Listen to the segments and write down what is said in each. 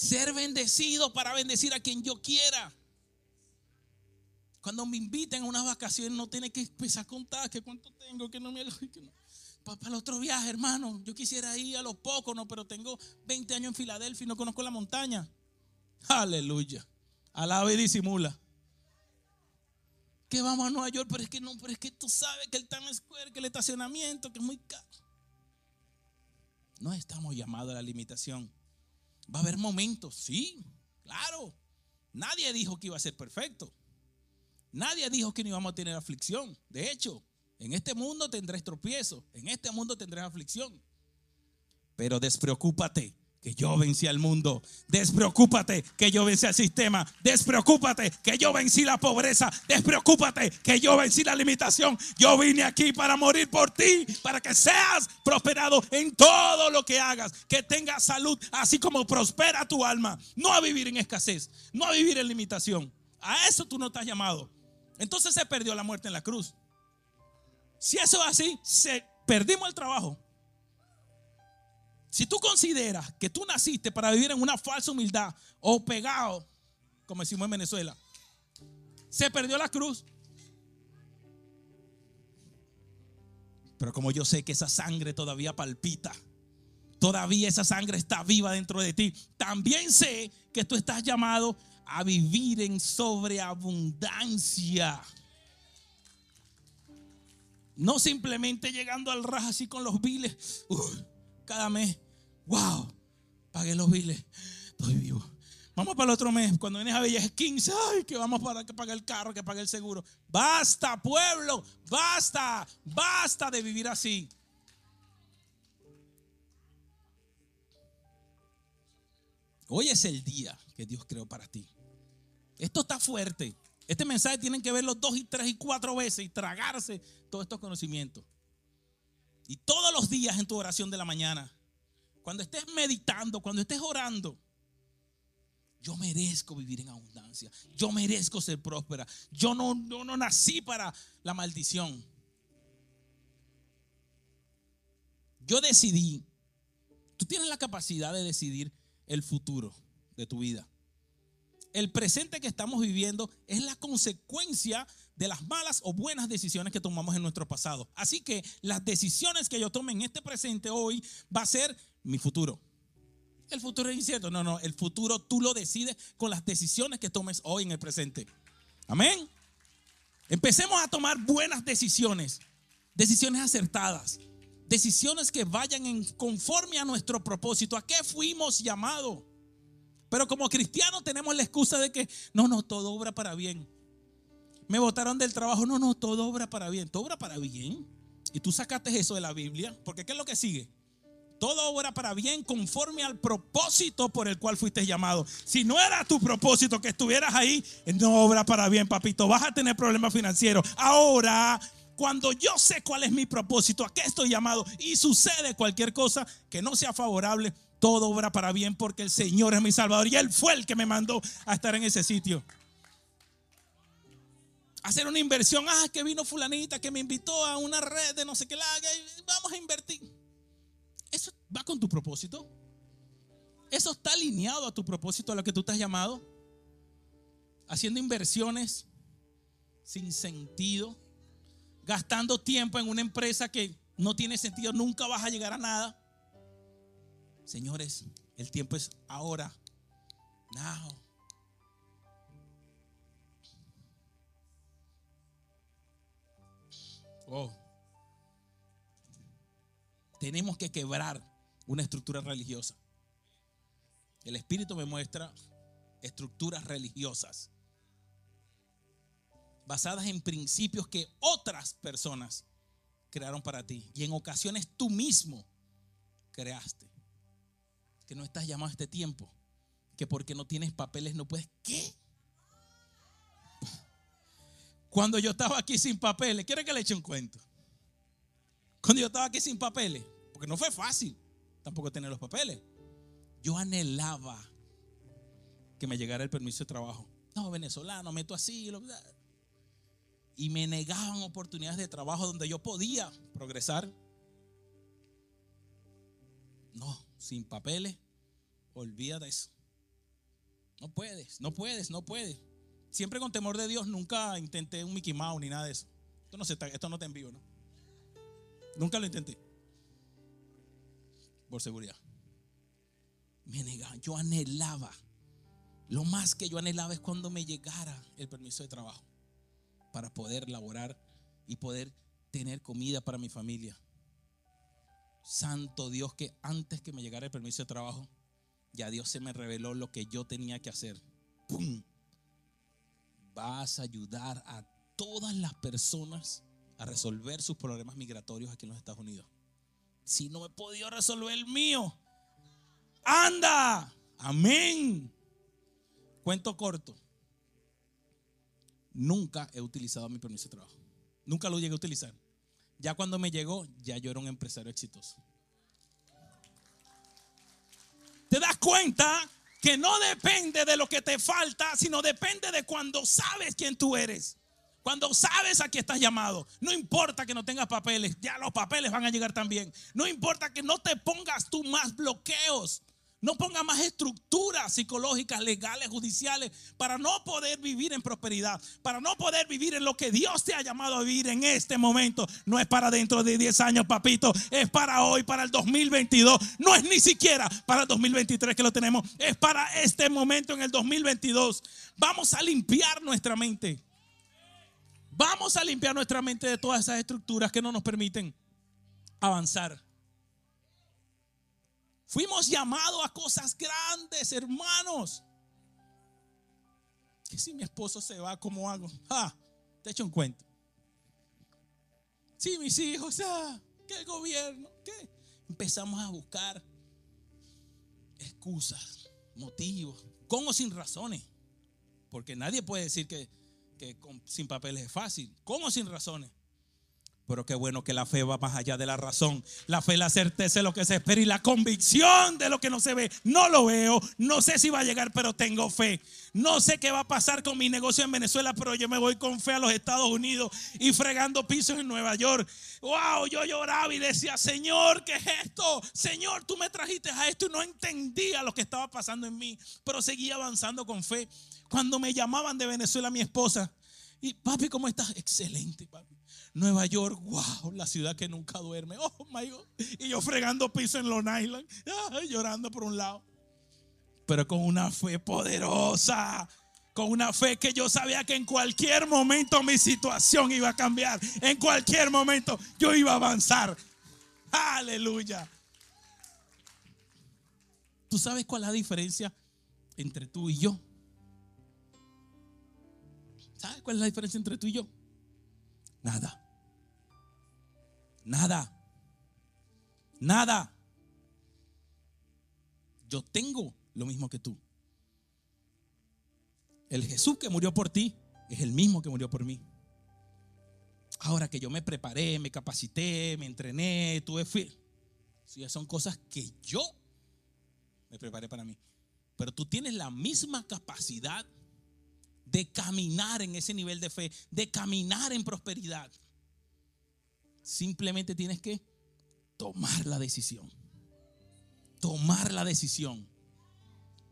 Ser bendecido para bendecir a quien yo quiera. Cuando me inviten a unas vacaciones no tiene que empezar a contar que cuánto tengo, que no me... Que no. Para el otro viaje, hermano, yo quisiera ir a los pocos, no, pero tengo 20 años en Filadelfia y no conozco la montaña. Aleluya. Alaba y disimula. Que vamos a Nueva York, pero es que no, pero es que tú sabes que el Times Square, que el estacionamiento, que es muy caro. No estamos llamados a la limitación. Va a haber momentos, sí, claro. Nadie dijo que iba a ser perfecto. Nadie dijo que no íbamos a tener aflicción. De hecho, en este mundo tendrás tropiezo, en este mundo tendrás aflicción. Pero despreocúpate que yo vencí al mundo. Despreocúpate que yo vencí al sistema. Despreocúpate que yo vencí la pobreza. Despreocúpate que yo vencí la limitación. Yo vine aquí para morir por ti, para que seas prosperado en todo lo que hagas, que tengas salud, así como prospera tu alma. No a vivir en escasez, no a vivir en limitación. A eso tú no estás llamado. Entonces se perdió la muerte en la cruz. Si eso es así, se perdimos el trabajo. Si tú consideras que tú naciste para vivir en una falsa humildad o pegado, como decimos en Venezuela, se perdió la cruz. Pero como yo sé que esa sangre todavía palpita, todavía esa sangre está viva dentro de ti, también sé que tú estás llamado a vivir en sobreabundancia. No simplemente llegando al ras así con los viles. Cada mes, wow, pagué los biles, estoy vivo. Vamos para el otro mes, cuando vienes a Bella 15, ay, que vamos para que pague el carro, que pague el seguro. Basta, pueblo, basta, basta de vivir así. Hoy es el día que Dios creó para ti. Esto está fuerte. Este mensaje tienen que verlo dos y tres y cuatro veces y tragarse todos estos conocimientos. Y todos los días en tu oración de la mañana, cuando estés meditando, cuando estés orando, yo merezco vivir en abundancia. Yo merezco ser próspera. Yo no, no, nací para la maldición. Yo decidí, tú tienes la capacidad de decidir el futuro de tu vida el presente que estamos viviendo es la consecuencia de las malas o buenas decisiones que tomamos en nuestro pasado. Así que las decisiones que yo tome en este presente hoy va a ser mi futuro. El futuro es incierto. No, no, el futuro tú lo decides con las decisiones que tomes hoy en el presente. Amén. Empecemos a tomar buenas decisiones, decisiones acertadas, decisiones que vayan en conforme a nuestro propósito. ¿A qué fuimos llamados? Pero como cristianos tenemos la excusa de que no, no, todo obra para bien. Me votaron del trabajo, no, no, todo obra para bien. Todo obra para bien. Y tú sacaste eso de la Biblia, porque ¿qué es lo que sigue? Todo obra para bien conforme al propósito por el cual fuiste llamado. Si no era tu propósito que estuvieras ahí, no obra para bien, papito. Vas a tener problemas financieros. Ahora, cuando yo sé cuál es mi propósito, a qué estoy llamado y sucede cualquier cosa que no sea favorable, todo obra para bien porque el Señor es mi Salvador y Él fue el que me mandó a estar en ese sitio. Hacer una inversión, ah, que vino fulanita que me invitó a una red de no sé qué la haga y vamos a invertir. Eso va con tu propósito. Eso está alineado a tu propósito, a lo que tú te has llamado. Haciendo inversiones sin sentido, gastando tiempo en una empresa que no tiene sentido, nunca vas a llegar a nada. Señores, el tiempo es ahora. Now. Oh. Tenemos que quebrar una estructura religiosa. El Espíritu me muestra estructuras religiosas basadas en principios que otras personas crearon para ti y en ocasiones tú mismo creaste que no estás llamado a este tiempo, que porque no tienes papeles no puedes. ¿Qué? Cuando yo estaba aquí sin papeles, ¿quiere que le eche un cuento? Cuando yo estaba aquí sin papeles, porque no fue fácil tampoco tener los papeles, yo anhelaba que me llegara el permiso de trabajo. No, venezolano, meto así. Y me negaban oportunidades de trabajo donde yo podía progresar. No, sin papeles, olvida de eso. No puedes, no puedes, no puedes. Siempre con temor de Dios, nunca intenté un Mickey Mouse ni nada de eso. Esto no, se está, esto no te envío, ¿no? Nunca lo intenté. Por seguridad. Me negaba, yo anhelaba. Lo más que yo anhelaba es cuando me llegara el permiso de trabajo para poder laborar y poder tener comida para mi familia. Santo Dios, que antes que me llegara el permiso de trabajo, ya Dios se me reveló lo que yo tenía que hacer. ¡Pum! Vas a ayudar a todas las personas a resolver sus problemas migratorios aquí en los Estados Unidos. Si no he podido resolver el mío, anda. Amén. Cuento corto. Nunca he utilizado mi permiso de trabajo. Nunca lo llegué a utilizar. Ya cuando me llegó, ya yo era un empresario exitoso. ¿Te das cuenta que no depende de lo que te falta, sino depende de cuando sabes quién tú eres? Cuando sabes a qué estás llamado, no importa que no tengas papeles, ya los papeles van a llegar también. No importa que no te pongas tú más bloqueos. No ponga más estructuras psicológicas, legales, judiciales, para no poder vivir en prosperidad, para no poder vivir en lo que Dios te ha llamado a vivir en este momento. No es para dentro de 10 años, papito, es para hoy, para el 2022. No es ni siquiera para el 2023 que lo tenemos, es para este momento en el 2022. Vamos a limpiar nuestra mente. Vamos a limpiar nuestra mente de todas esas estructuras que no nos permiten avanzar. Fuimos llamados a cosas grandes, hermanos. Que si mi esposo se va, ¿cómo hago? Ah, te echo un cuento. Sí, mis hijos, ah, que el gobierno, ¿qué? Empezamos a buscar excusas, motivos, con o sin razones. Porque nadie puede decir que, que sin papeles es fácil, con o sin razones. Pero qué bueno que la fe va más allá de la razón. La fe, la certeza de lo que se espera y la convicción de lo que no se ve. No lo veo, no sé si va a llegar, pero tengo fe. No sé qué va a pasar con mi negocio en Venezuela, pero yo me voy con fe a los Estados Unidos y fregando pisos en Nueva York. Wow, yo lloraba y decía, Señor, ¿qué es esto? Señor, tú me trajiste a esto y no entendía lo que estaba pasando en mí, pero seguía avanzando con fe. Cuando me llamaban de Venezuela mi esposa, y papi, ¿cómo estás? Excelente, papi. Nueva York, wow, la ciudad que nunca duerme. Oh my God. Y yo fregando piso en Long Island, llorando por un lado. Pero con una fe poderosa, con una fe que yo sabía que en cualquier momento mi situación iba a cambiar. En cualquier momento yo iba a avanzar. Aleluya. ¿Tú sabes cuál es la diferencia entre tú y yo? ¿Sabes cuál es la diferencia entre tú y yo? Nada. Nada. Nada. Yo tengo lo mismo que tú. El Jesús que murió por ti es el mismo que murió por mí. Ahora que yo me preparé, me capacité, me entrené, tuve fe. Sí, son cosas que yo me preparé para mí. Pero tú tienes la misma capacidad de caminar en ese nivel de fe, de caminar en prosperidad. Simplemente tienes que tomar la decisión. Tomar la decisión.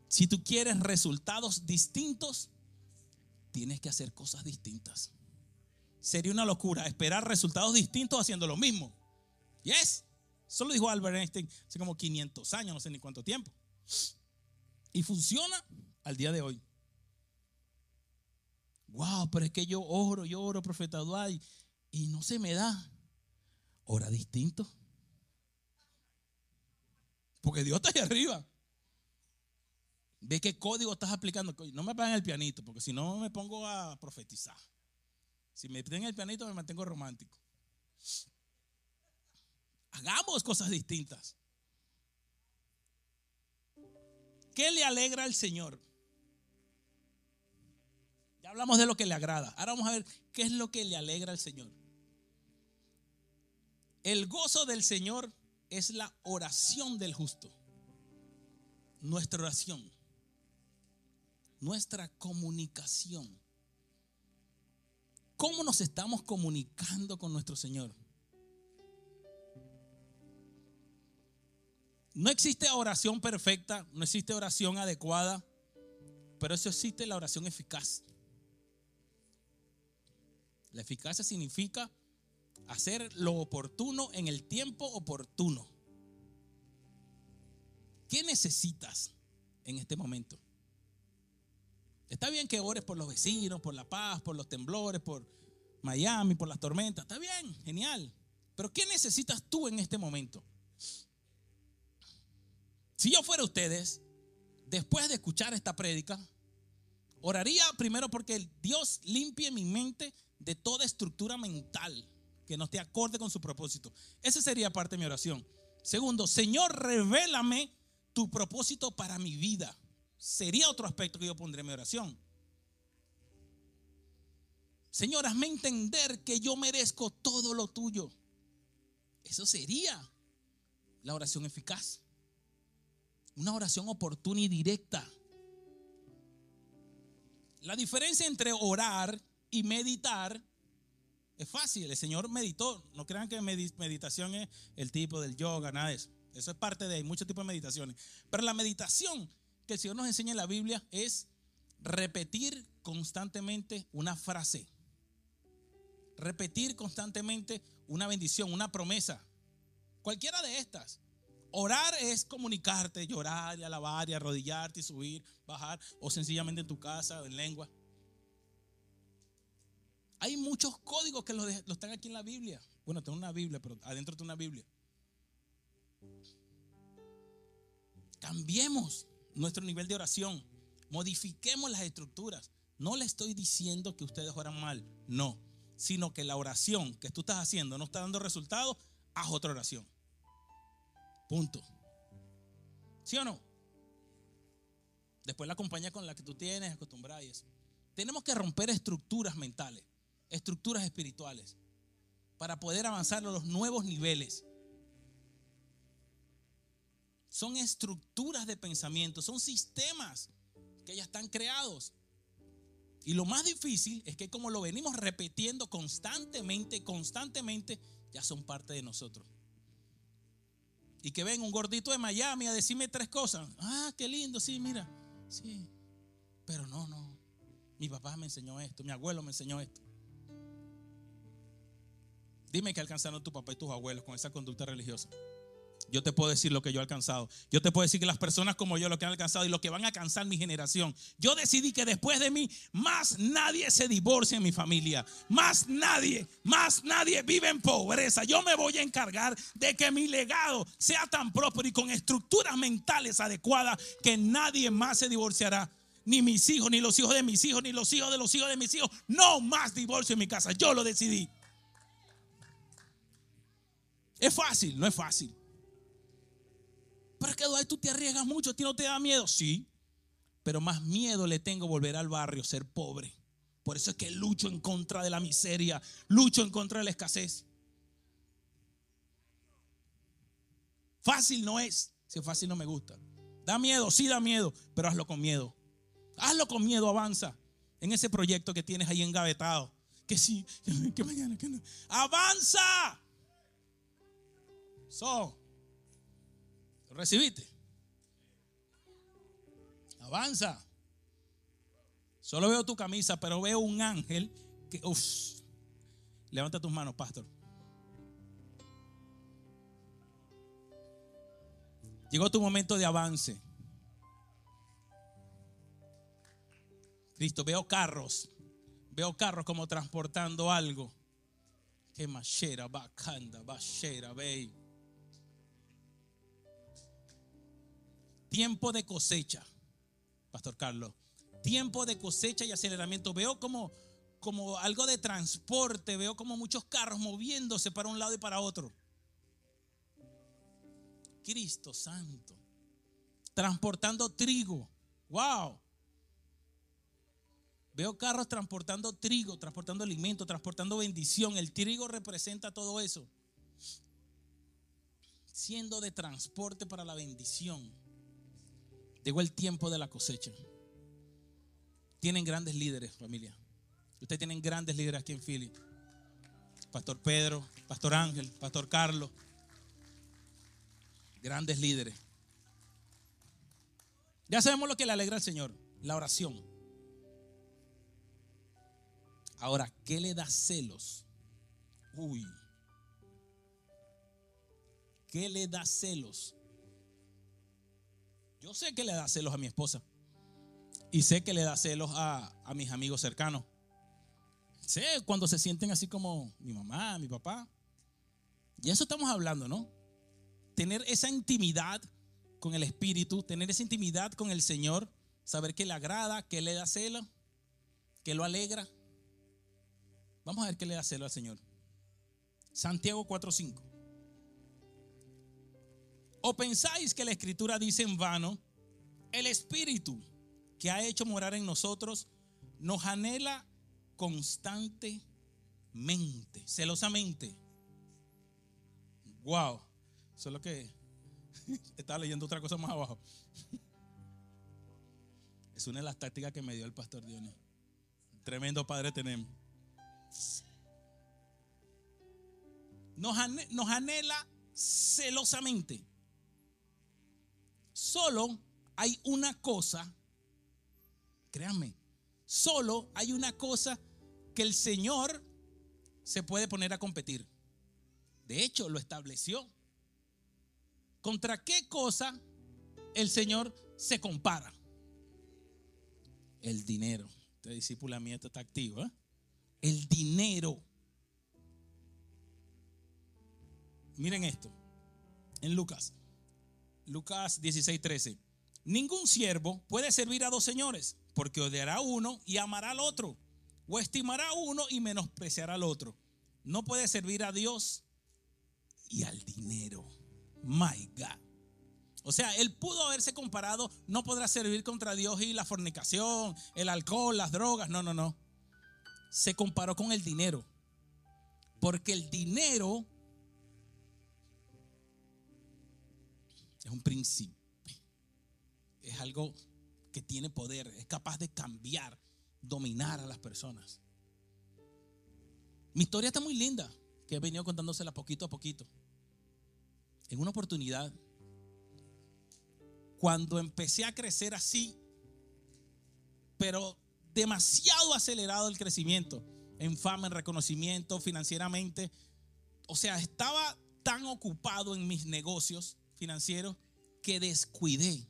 Si tú quieres resultados distintos, tienes que hacer cosas distintas. Sería una locura esperar resultados distintos haciendo lo mismo. Yes. Eso lo dijo Albert Einstein hace como 500 años, no sé ni cuánto tiempo. Y funciona al día de hoy. Wow, pero es que yo oro, yo oro, profeta Duay, y no se me da. Ora distinto. Porque Dios está ahí arriba. Ve qué código estás aplicando. No me pagan el pianito, porque si no me pongo a profetizar. Si me piden el pianito, me mantengo romántico. Hagamos cosas distintas. ¿Qué le alegra al Señor? Hablamos de lo que le agrada. Ahora vamos a ver qué es lo que le alegra al Señor. El gozo del Señor es la oración del justo. Nuestra oración. Nuestra comunicación. ¿Cómo nos estamos comunicando con nuestro Señor? No existe oración perfecta, no existe oración adecuada. Pero eso existe la oración eficaz. La eficacia significa hacer lo oportuno en el tiempo oportuno. ¿Qué necesitas en este momento? Está bien que ores por los vecinos, por la paz, por los temblores, por Miami, por las tormentas. Está bien, genial. Pero ¿qué necesitas tú en este momento? Si yo fuera ustedes, después de escuchar esta prédica, oraría primero porque Dios limpie mi mente de toda estructura mental que no esté acorde con su propósito. Esa sería parte de mi oración. Segundo, Señor, revélame tu propósito para mi vida. Sería otro aspecto que yo pondré en mi oración. Señor, hazme entender que yo merezco todo lo tuyo. Eso sería la oración eficaz. Una oración oportuna y directa. La diferencia entre orar y meditar es fácil. El Señor meditó. No crean que meditación es el tipo del yoga, nada de eso. Eso es parte de muchos tipos de meditaciones. Pero la meditación que el Señor nos enseña en la Biblia es repetir constantemente una frase. Repetir constantemente una bendición, una promesa. Cualquiera de estas. Orar es comunicarte, llorar y alabar y arrodillarte y subir, bajar o sencillamente en tu casa o en lengua. Hay muchos códigos que lo, están aquí en la Biblia. Bueno, tengo una Biblia, pero adentro de una Biblia. Cambiemos nuestro nivel de oración. Modifiquemos las estructuras. No le estoy diciendo que ustedes oran mal, no. Sino que la oración que tú estás haciendo no está dando resultados, haz otra oración. Punto. ¿Sí o no? Después la compañía con la que tú tienes, acostumbrada y eso. Tenemos que romper estructuras mentales estructuras espirituales para poder avanzar a los nuevos niveles. Son estructuras de pensamiento, son sistemas que ya están creados. Y lo más difícil es que como lo venimos repitiendo constantemente, constantemente, ya son parte de nosotros. Y que ven un gordito de Miami a decirme tres cosas. Ah, qué lindo, sí, mira. Sí. Pero no, no. Mi papá me enseñó esto, mi abuelo me enseñó esto. Dime que alcanzaron tu papá y tus abuelos con esa conducta religiosa. Yo te puedo decir lo que yo he alcanzado. Yo te puedo decir que las personas como yo lo que han alcanzado y lo que van a alcanzar mi generación. Yo decidí que después de mí más nadie se divorcia en mi familia. Más nadie, más nadie vive en pobreza. Yo me voy a encargar de que mi legado sea tan próspero y con estructuras mentales adecuadas que nadie más se divorciará. Ni mis hijos, ni los hijos de mis hijos, ni los hijos de los hijos de mis hijos. No más divorcio en mi casa. Yo lo decidí. Es fácil, no es fácil. Pero es que tú te arriesgas mucho, a no te da miedo. Sí, pero más miedo le tengo volver al barrio, ser pobre. Por eso es que lucho en contra de la miseria, lucho en contra de la escasez. Fácil no es, si fácil no me gusta. Da miedo, sí da miedo, pero hazlo con miedo. Hazlo con miedo, avanza en ese proyecto que tienes ahí engavetado. Que sí, que mañana, que no. Avanza. So, ¿lo recibiste? Avanza. Solo veo tu camisa, pero veo un ángel levanta tus manos, pastor. Llegó tu momento de avance. Cristo, veo carros, veo carros como transportando algo. Que machera, bacanda, bachera, ve. Tiempo de cosecha, Pastor Carlos. Tiempo de cosecha y aceleramiento. Veo como, como algo de transporte, veo como muchos carros moviéndose para un lado y para otro. Cristo Santo. Transportando trigo. Wow. Veo carros transportando trigo, transportando alimento, transportando bendición. El trigo representa todo eso. Siendo de transporte para la bendición. Llegó el tiempo de la cosecha. Tienen grandes líderes, familia. Ustedes tienen grandes líderes aquí en Philly. Pastor Pedro, Pastor Ángel, Pastor Carlos. Grandes líderes. Ya sabemos lo que le alegra al Señor. La oración. Ahora, ¿qué le da celos? Uy. ¿Qué le da celos? Yo sé que le da celos a mi esposa. Y sé que le da celos a, a mis amigos cercanos. Sé cuando se sienten así como mi mamá, mi papá. Y eso estamos hablando, ¿no? Tener esa intimidad con el Espíritu, tener esa intimidad con el Señor, saber que le agrada, que le da celo, que lo alegra. Vamos a ver qué le da celo al Señor. Santiago 4:5. ¿O pensáis que la Escritura dice en vano, el Espíritu que ha hecho morar en nosotros nos anhela constantemente, celosamente? Wow, solo que estaba leyendo otra cosa más abajo. Es una de las tácticas que me dio el pastor Dionis. Tremendo padre tenemos. Nos, anhela celosamente. Solo hay una cosa, créanme, solo hay una cosa que el Señor se puede poner a competir. De hecho, lo estableció. ¿Contra qué cosa el Señor se compara? El dinero. Este discipulamiento está activo. ¿eh? El dinero. Miren esto. En Lucas. Lucas 16, 13. Ningún siervo puede servir a dos señores, porque odiará a uno y amará al otro, o estimará a uno y menospreciará al otro. No puede servir a Dios y al dinero. My God. O sea, él pudo haberse comparado, no podrá servir contra Dios y la fornicación, el alcohol, las drogas. No, no, no. Se comparó con el dinero. Porque el dinero es un principio. Es algo que tiene poder, es capaz de cambiar, dominar a las personas. Mi historia está muy linda, que he venido contándosela poquito a poquito. En una oportunidad, cuando empecé a crecer así, pero demasiado acelerado el crecimiento, en fama, en reconocimiento, financieramente, o sea, estaba tan ocupado en mis negocios financiero que descuidé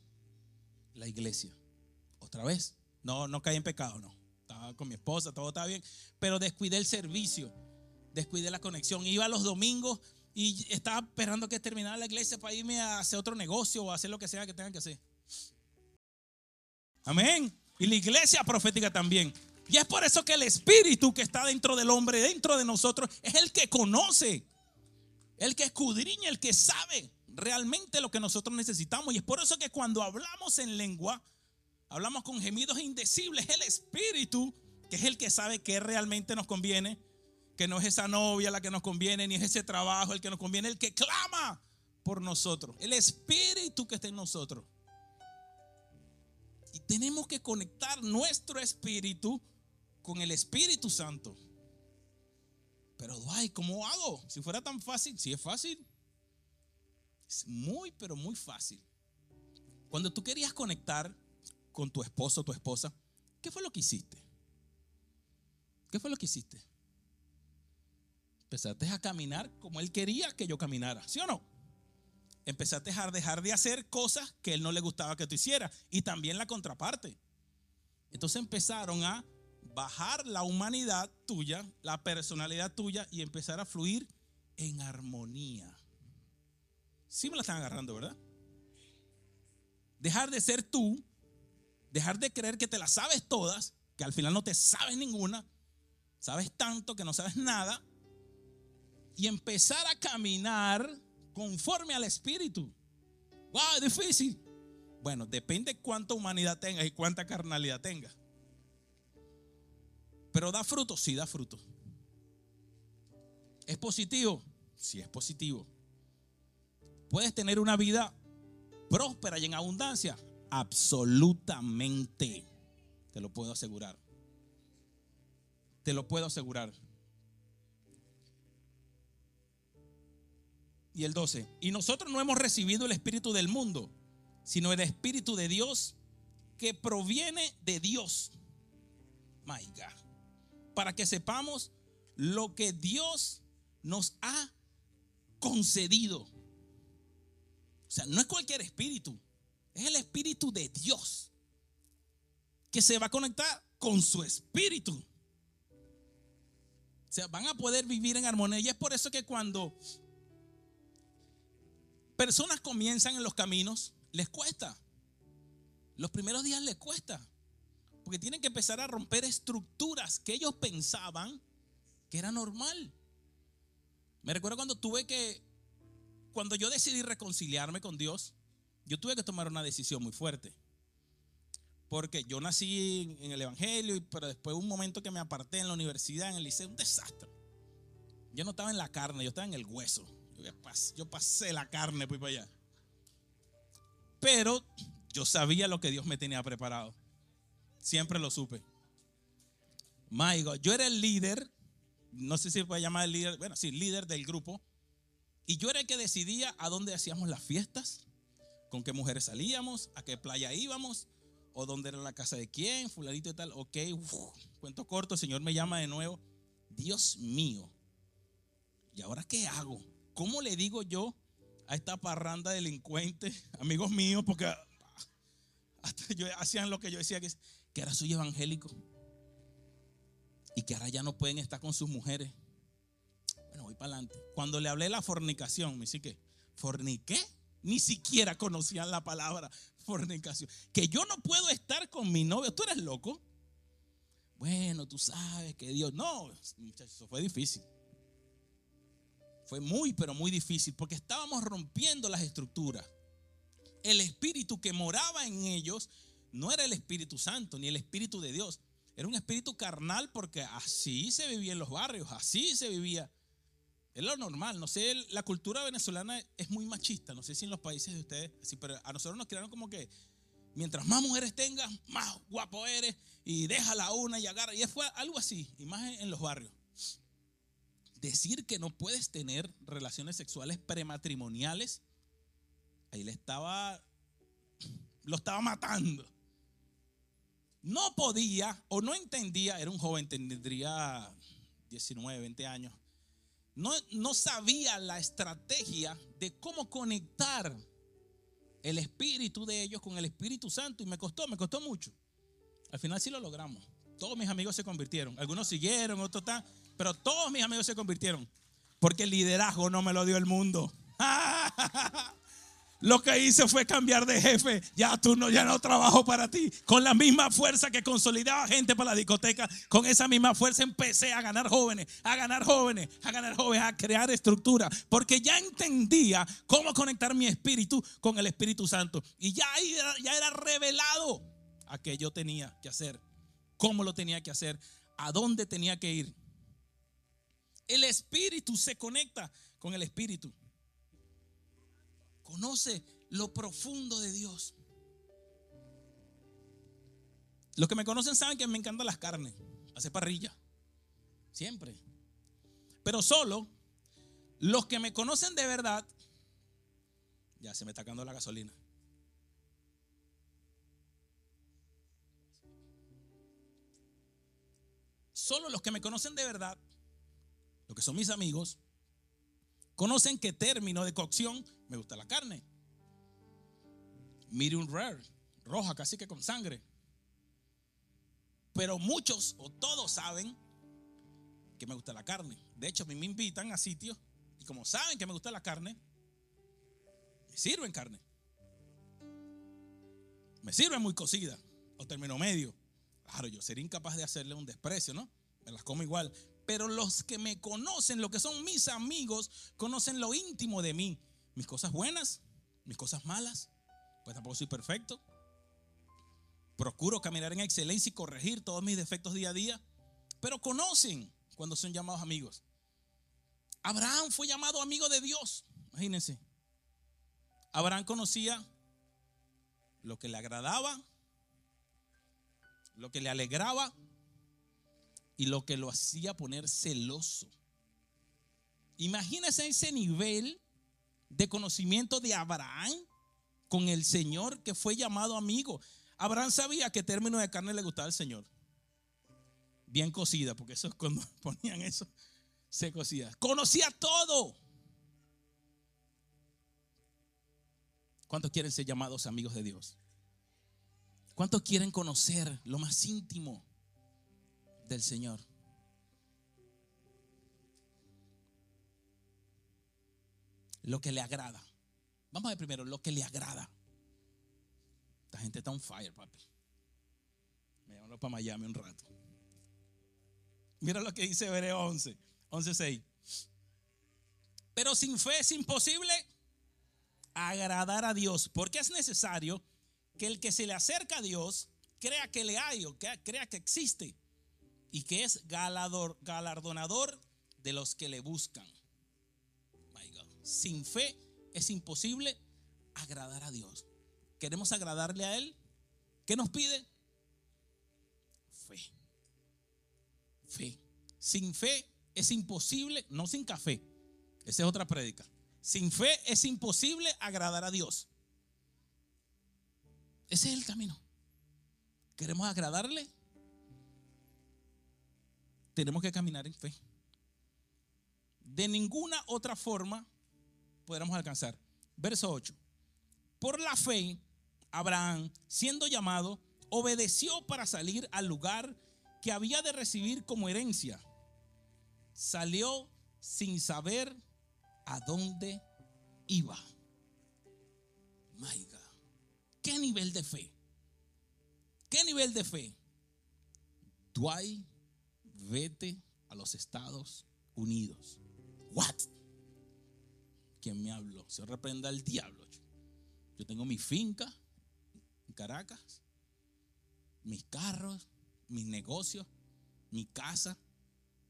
la iglesia. Otra vez, no, no caí en pecado, no. Estaba con mi esposa, todo estaba bien, pero descuidé el servicio, descuidé la conexión. Iba los domingos y estaba esperando que terminara la iglesia para irme a hacer otro negocio o hacer lo que sea que tengan que hacer. Amén. Y la iglesia profética también. Y es por eso que el espíritu que está dentro del hombre, dentro de nosotros, es el que conoce, el que escudriña, el que sabe realmente lo que nosotros necesitamos. Y es por eso que cuando hablamos en lengua, hablamos con gemidos indecibles. El Espíritu, que es el que sabe que realmente nos conviene, que no es esa novia la que nos conviene, ni es ese trabajo el que nos conviene, el que clama por nosotros. El Espíritu que está en nosotros. Y tenemos que conectar nuestro espíritu con el Espíritu Santo. Pero, ay, ¿cómo hago? Si fuera tan fácil, si es fácil. Es muy, pero muy fácil. Cuando tú querías conectar con tu esposo o tu esposa, ¿qué fue lo que hiciste? ¿Qué fue lo que hiciste? Empezaste a caminar como él quería que yo caminara, ¿sí o no? Empezaste a dejar de hacer cosas que él no le gustaba que tú hicieras y también la contraparte. Entonces empezaron a bajar la humanidad tuya, la personalidad tuya y empezar a fluir en armonía. Sí me la están agarrando, ¿verdad? Dejar de ser tú, dejar de creer que te las sabes todas, que al final no te sabes ninguna, sabes tanto que no sabes nada, y empezar a caminar conforme al Espíritu. ¡Wow! Difícil. Bueno, depende cuánta humanidad tengas y cuánta carnalidad tengas. Pero da fruto, sí da fruto. ¿Es positivo? Sí es positivo. ¿Puedes tener una vida próspera y en abundancia? Absolutamente. Te lo puedo asegurar. Te lo puedo asegurar. Y el 12. Y nosotros no hemos recibido el espíritu del mundo, sino el espíritu de Dios que proviene de Dios. My God. Para que sepamos lo que Dios nos ha concedido. O sea, no es cualquier espíritu, es el espíritu de Dios que se va a conectar con su espíritu. O sea, van a poder vivir en armonía. Y es por eso que cuando personas comienzan en los caminos, les cuesta. Los primeros días les cuesta. Porque tienen que empezar a romper estructuras que ellos pensaban que era normal. Me recuerdo cuando tuve que, cuando yo decidí reconciliarme con Dios, yo tuve que tomar una decisión muy fuerte. Porque yo nací en el Evangelio, pero después un momento que me aparté en la universidad, en el liceo, un desastre. Yo no estaba en la carne, yo estaba en el hueso. Yo pasé la carne, pues para allá. Pero yo sabía lo que Dios me tenía preparado. Siempre lo supe. My yo era el líder no sé si se puede llamar el líder, bueno, sí, líder del grupo. Y yo era el que decidía a dónde hacíamos las fiestas, con qué mujeres salíamos, a qué playa íbamos, o dónde era la casa de quién, fulanito y tal. Ok, cuento corto, el Señor me llama de nuevo. Dios mío, ¿y ahora qué hago? ¿Cómo le digo yo a esta parranda delincuente, amigos míos, porque ah, hasta yo, hacían lo que yo decía que, que era soy evangélico? y que ahora ya no pueden estar con sus mujeres. Cuando le hablé de la fornicación, me dice que, ¿forniqué? Ni siquiera conocían la palabra fornicación. Que yo no puedo estar con mi novio. ¿Tú eres loco? Bueno, tú sabes que Dios. No, muchachos, eso fue difícil. Fue muy, pero muy difícil porque estábamos rompiendo las estructuras. El espíritu que moraba en ellos no era el Espíritu Santo ni el Espíritu de Dios. Era un espíritu carnal porque así se vivía en los barrios, así se vivía. Es lo normal, no sé, la cultura venezolana es muy machista, no sé si en los países de ustedes, pero a nosotros nos crearon como que mientras más mujeres tengas, más guapo eres y déjala una y agarra. Y fue algo así, y más en los barrios. Decir que no puedes tener relaciones sexuales prematrimoniales, ahí le estaba, lo estaba matando no podía o no entendía, era un joven, tendría 19, 20 años, no, sabía la estrategia de cómo conectar el espíritu de ellos con el Espíritu Santo y me costó, me costó mucho. Al final sí lo logramos. Todos mis amigos se convirtieron. Algunos siguieron, otros están, pero todos mis amigos se convirtieron. Porque el liderazgo no me lo dio el mundo. Lo que hice fue cambiar de jefe. Ya tú no, ya no trabajo para ti. Con la misma fuerza que consolidaba gente para la discoteca, con esa misma fuerza empecé a ganar jóvenes, a ganar jóvenes, a ganar jóvenes, a crear estructura. Porque ya entendía cómo conectar mi espíritu con el Espíritu Santo. Y ya, ya era revelado a qué yo tenía que hacer, cómo lo tenía que hacer, a dónde tenía que ir. El espíritu se conecta con el espíritu conoce lo profundo de Dios. Los que me conocen saben que me encantan las carnes, hacer parrilla, siempre. Pero solo los que me conocen de verdad, ya se me está acabando la gasolina. Solo los que me conocen de verdad, los que son mis amigos, conocen que término de cocción me gusta la carne. Medium rare, roja casi que con sangre. Pero muchos o todos saben que me gusta la carne. De hecho, a mí me invitan a sitios y como saben que me gusta la carne, me sirven carne. Me sirve muy cocida o término medio. Claro, yo sería incapaz de hacerle un desprecio, ¿no? Me las como igual. Pero los que me conocen, los que son mis amigos, conocen lo íntimo de mí. Mis cosas buenas, mis cosas malas. Pues tampoco soy perfecto. Procuro caminar en excelencia y corregir todos mis defectos día a día. Pero conocen cuando son llamados amigos. Abraham fue llamado amigo de Dios. Imagínense. Abraham conocía lo que le agradaba, lo que le alegraba y lo que lo hacía poner celoso. Imagínese ese nivel de conocimiento de Abraham con el Señor que fue llamado amigo. Abraham sabía que término de carne le gustaba al Señor. Bien cocida, porque eso es cuando ponían eso, se cocía. Conocía todo. ¿Cuántos quieren ser llamados amigos de Dios? ¿Cuántos quieren conocer lo más íntimo del Señor? Lo que le agrada. Vamos a ver primero lo que le agrada. Esta gente está on fire, papi. Me llamaron para Miami un rato. Mira lo que dice Hebreo 11, 11.6. Pero sin fe es imposible agradar a Dios, porque es necesario que el que se le acerca a Dios crea que le hay o crea que existe y que es galardonador de los que le buscan. Sin fe es imposible agradar a Dios. ¿Queremos agradarle a Él? ¿Qué nos pide? Fe. Fe. Sin fe es imposible, no sin café. Esa es otra prédica. Sin fe es imposible agradar a Dios. Ese es el camino. ¿Queremos agradarle? Tenemos que caminar en fe. De ninguna otra forma podremos alcanzar. Verso 8. Por la fe, Abraham, siendo llamado, obedeció para salir al lugar que había de recibir como herencia. Salió sin saber a dónde iba. My God. ¿Qué nivel de fe? ¿Qué nivel de fe? Vete a los Estados Unidos. What? ¿Quién me habló? Se reprenda el diablo. Yo tengo mi finca en Caracas, mis carros, mis negocios, mi casa,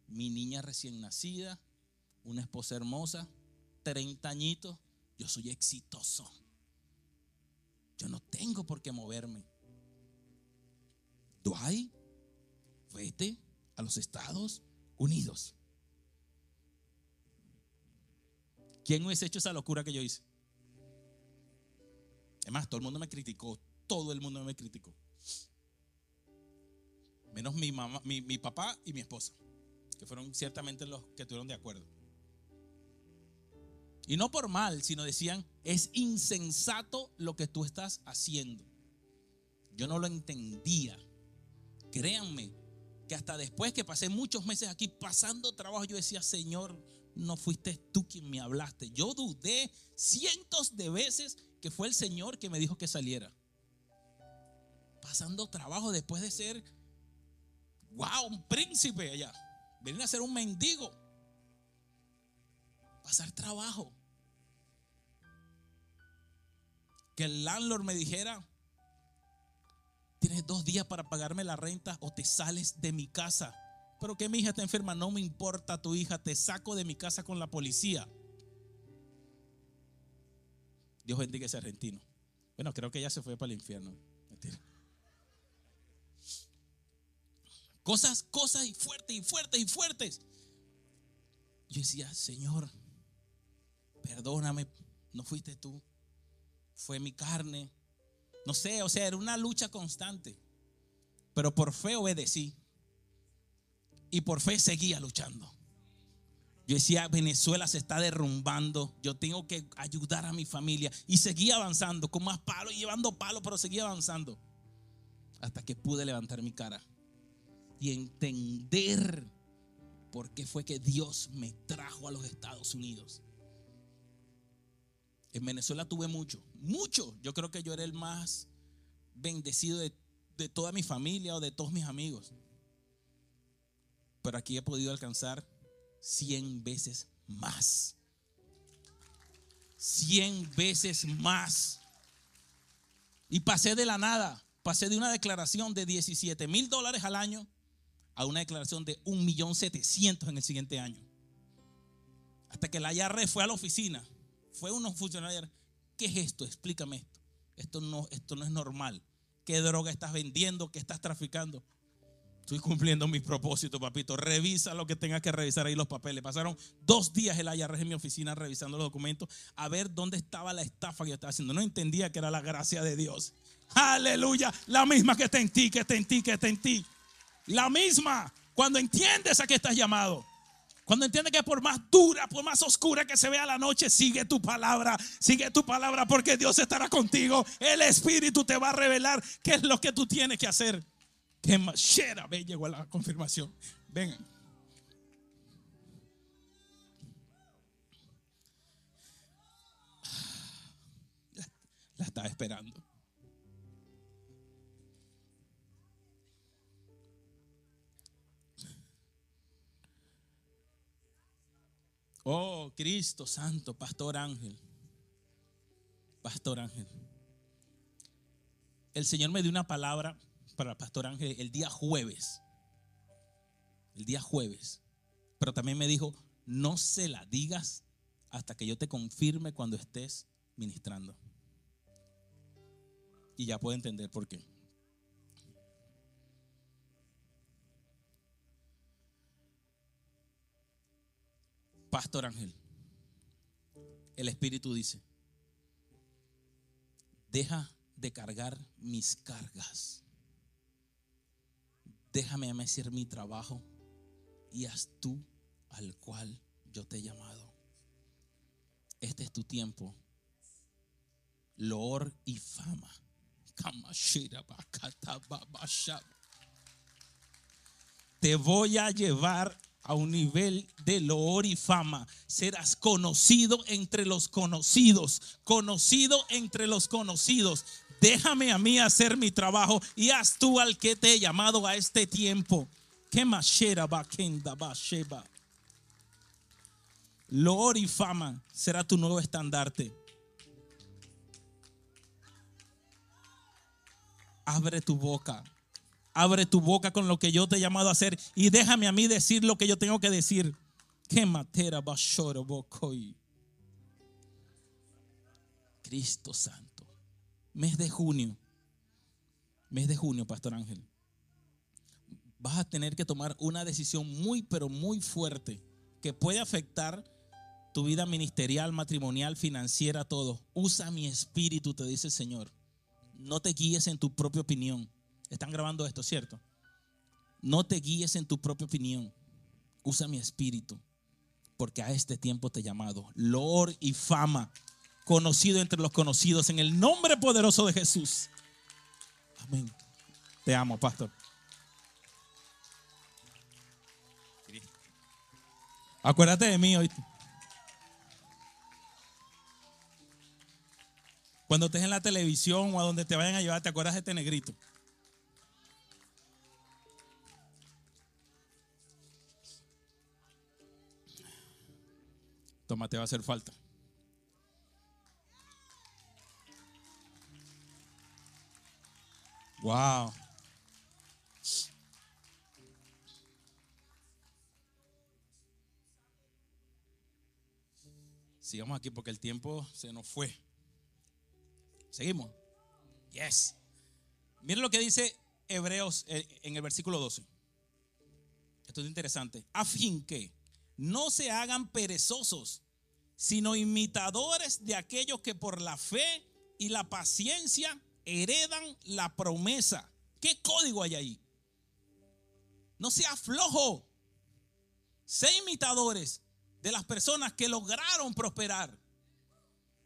mi niña recién nacida, una esposa hermosa, 30 añitos, yo soy exitoso. Yo no tengo por qué moverme. Dwight, vete a los Estados Unidos. ¿Quién hubiese hecho esa locura que yo hice? Además, todo el mundo me criticó. Todo el mundo me criticó. Menos mi mamá, mi, mi papá y mi esposa, que fueron ciertamente los que estuvieron de acuerdo. Y no por mal, sino decían, es insensato lo que tú estás haciendo. Yo no lo entendía. Créanme que hasta después que pasé muchos meses aquí pasando trabajo, yo decía, Señor, no fuiste tú quien me hablaste. Yo dudé cientos de veces que fue el Señor que me dijo que saliera. Pasando trabajo después de ser, wow, un príncipe allá. Venir a ser un mendigo. Pasar trabajo. Que el landlord me dijera, tienes dos días para pagarme la renta o te sales de mi casa. Pero que mi hija está enferma, no me importa tu hija, te saco de mi casa con la policía. Dios bendiga ese argentino. Bueno, creo que ya se fue para el infierno. Cosas, cosas y fuertes y fuertes y fuertes. Yo decía, Señor, perdóname, no fuiste tú, fue mi carne. No sé, o sea, era una lucha constante. Pero por fe obedecí. Y por fe seguía luchando. Yo decía, Venezuela se está derrumbando, yo tengo que ayudar a mi familia. Y seguía avanzando con más palos, llevando palos, pero seguía avanzando. Hasta que pude levantar mi cara y entender por qué fue que Dios me trajo a los Estados Unidos. En Venezuela tuve mucho, mucho. Yo creo que yo era el más bendecido de, toda mi familia o de todos mis amigos. Pero aquí he podido alcanzar 100 veces más. 100 veces más. Y pasé de la nada, pasé de una declaración de 17 mil dólares al año a una declaración de 1 millón 700 en el siguiente año. Hasta que la IARRE fue a la oficina, fue unos funcionarios. ¿Qué es esto? Explícame esto. Esto no, esto no es normal. ¿Qué droga estás vendiendo? ¿Qué estás traficando? Estoy cumpliendo mi propósito, papito. Revisa lo que tengas que revisar ahí los papeles. Pasaron dos días el IRS en mi oficina revisando los documentos a ver dónde estaba la estafa que yo estaba haciendo. No entendía que era la gracia de Dios. Aleluya. La misma que está en ti, que está en ti, que está en ti. La misma. Cuando entiendes a qué estás llamado. Cuando entiendes que por más dura, por más oscura que se vea la noche, sigue tu palabra, sigue tu palabra porque Dios estará contigo. El Espíritu te va a revelar qué es lo que tú tienes que hacer. Que machera, ve, llegó la confirmación. Vengan. La estaba esperando. Oh, Cristo Santo, Pastor Ángel. Pastor Ángel. El Señor me dio una palabra para el Pastor Ángel el día jueves. El día jueves. Pero también me dijo, no se la digas hasta que yo te confirme cuando estés ministrando. Y ya puedo entender por qué. Pastor Ángel, el Espíritu dice, deja de cargar mis cargas. Déjame hacer mi trabajo y haz tú al cual yo te he llamado. Este es tu tiempo. Loor y fama. Te voy a llevar a un nivel de loor y fama. Serás conocido entre los conocidos, conocido entre los conocidos. Déjame a mí hacer mi trabajo y haz tú al que te he llamado a este tiempo. Que Loor y fama será tu nuevo estandarte. Abre tu boca Abre tu boca con lo que yo te he llamado a hacer y déjame a mí decir lo que yo tengo que decir. Que matera Cristo Santo. Mes de junio. Mes de junio, Pastor Ángel. Vas a tener que tomar una decisión muy, pero muy fuerte que puede afectar tu vida ministerial, matrimonial, financiera, todo. Usa mi espíritu, te dice el Señor. No te guíes en tu propia opinión. Están grabando esto, ¿cierto? No te guíes en tu propia opinión. Usa mi espíritu. Porque a este tiempo te he llamado. Lord y fama. Conocido entre los conocidos. En el nombre poderoso de Jesús. Amén. Te amo, pastor. Acuérdate de mí hoy. Cuando estés en la televisión o a donde te vayan a llevar, te acuerdas de este negrito. Toma, te va a hacer falta. Wow. Sigamos aquí porque el tiempo se nos fue. Seguimos. Yes. Miren lo que dice Hebreos eh, en el versículo 12. Esto es interesante. A fin que no se hagan perezosos, sino imitadores de aquellos que por la fe y la paciencia heredan la promesa. ¿Qué código hay ahí? No sea flojo. Sé imitadores de las personas que lograron prosperar,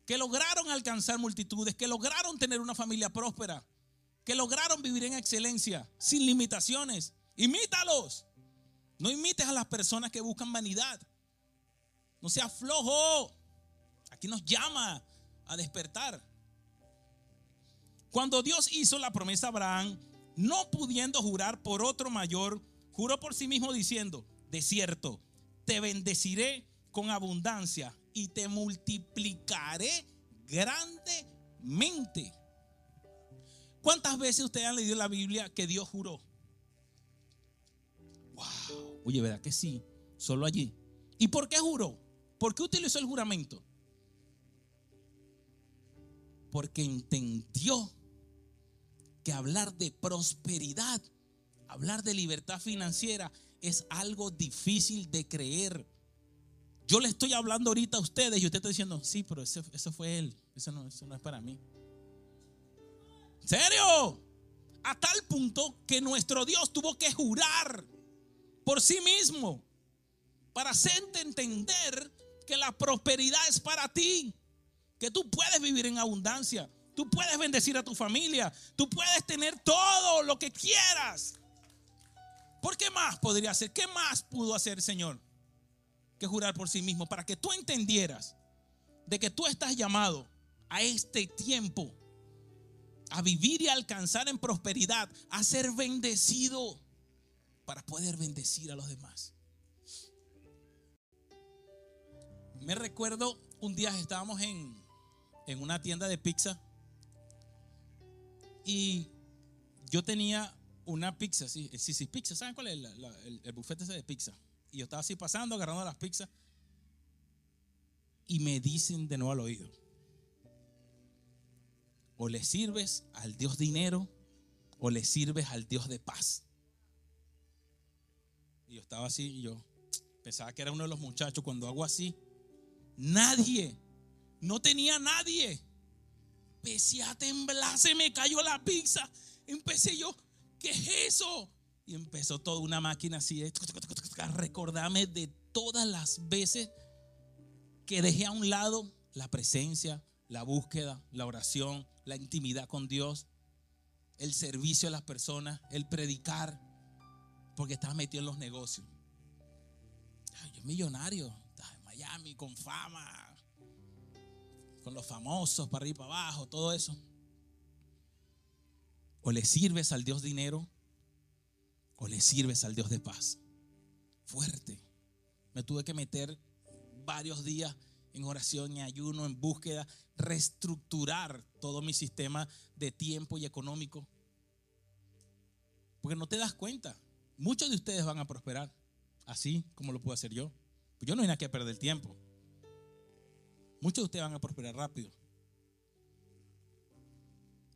que lograron alcanzar multitudes, que lograron tener una familia próspera, que lograron vivir en excelencia, sin limitaciones. Imítalos. No imites a las personas que buscan vanidad. No seas flojo. Aquí nos llama a despertar. Cuando Dios hizo la promesa a Abraham, no pudiendo jurar por otro mayor, juró por sí mismo diciendo, de cierto, te bendeciré con abundancia y te multiplicaré grandemente. ¿Cuántas veces ustedes han leído la Biblia que Dios juró? Wow. Oye, ¿verdad que sí? Solo allí. ¿Y por qué juró? ¿Por qué utilizó el juramento? Porque entendió que hablar de prosperidad, hablar de libertad financiera es algo difícil de creer. Yo le estoy hablando ahorita a ustedes y usted está diciendo, sí, pero ese, fue él, eso no, eso no es para mí. ¿Serio? A tal punto que nuestro Dios tuvo que jurar por sí mismo para hacerte entender que la prosperidad es para ti, que tú puedes vivir en abundancia, tú puedes bendecir a tu familia, tú puedes tener todo lo que quieras. ¿Por qué más podría hacer? ¿Qué más pudo hacer el Señor? Que jurar por sí mismo para que tú entendieras de que tú estás llamado a este tiempo a vivir y alcanzar en prosperidad, a ser bendecido para poder bendecir a los demás. Me recuerdo un día estábamos en, en una tienda de pizza y yo tenía una pizza, sí, sí, sí, pizza, ¿saben cuál es el, el ese de pizza? Y yo estaba así pasando, agarrando las pizzas y me dicen de nuevo al oído, o le sirves al Dios dinero o le sirves al Dios de paz. Yo estaba así y yo pensaba que era uno de los muchachos. Cuando hago así, nadie, no tenía nadie. Empecé a temblar, se me cayó la pizza. Empecé yo, ¿qué es eso? Y empezó toda una máquina así, recordarme de todas las veces que dejé a un lado la presencia, la búsqueda, la oración, la intimidad con Dios, el servicio a las personas, el predicar, porque estaba metido en los negocios. yo millonario, estaba en Miami con fama, con los famosos para arriba y para abajo, todo eso. O le sirves al Dios dinero o le sirves al Dios de paz. Fuerte. Me tuve que meter varios días en oración y ayuno, en búsqueda, reestructurar todo mi sistema de tiempo y económico. Porque no te das cuenta. Muchos de ustedes van a prosperar, así como lo puedo hacer yo. Pues yo no hay nada que perder tiempo. Muchos de ustedes van a prosperar rápido.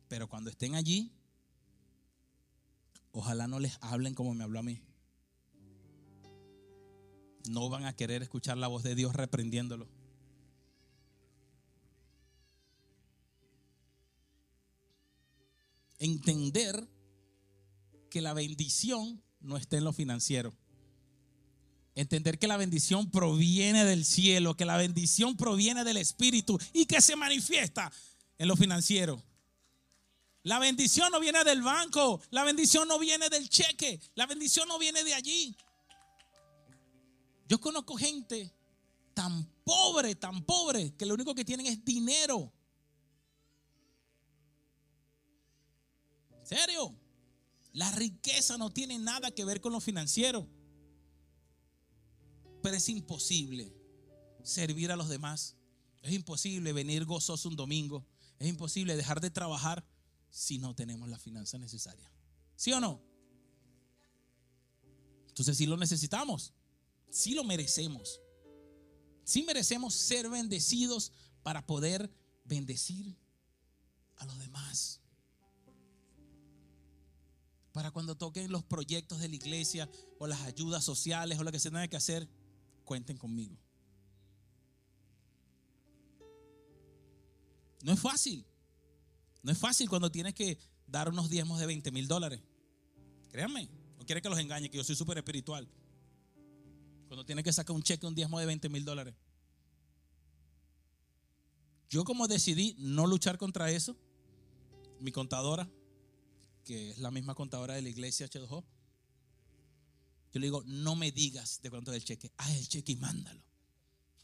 Pero cuando estén allí, ojalá no les hablen como me habló a mí. No van a querer escuchar la voz de Dios reprendiéndolo. entender que la bendición no está en lo financiero. Entender que la bendición proviene del cielo, que la bendición proviene del Espíritu y que se manifiesta en lo financiero. La bendición no viene del banco, la bendición no viene del cheque, la bendición no viene de allí. Yo conozco gente tan pobre, tan pobre, que lo único que tienen es dinero. ¿Serio? La riqueza no tiene nada que ver con lo financiero. Pero es imposible servir a los demás. Es imposible venir gozoso un domingo. Es imposible dejar de trabajar si no tenemos la finanza necesaria. ¿Sí o no? Entonces sí lo necesitamos. Sí lo merecemos. Sí merecemos ser bendecidos para poder bendecir a los demás para cuando toquen los proyectos de la iglesia o las ayudas sociales o lo que se tenga que hacer, cuenten conmigo. No es fácil. No es fácil cuando tienes que dar unos diezmos de 20 mil dólares. Créanme, no quiere que los engañe, que yo soy súper espiritual. Cuando tienes que sacar un cheque, un diezmo de 20 mil dólares. Yo como decidí no luchar contra eso, mi contadora que es la misma contadora de la iglesia H2O, yo le digo, no me digas de cuánto es el cheque, haz el cheque y mándalo.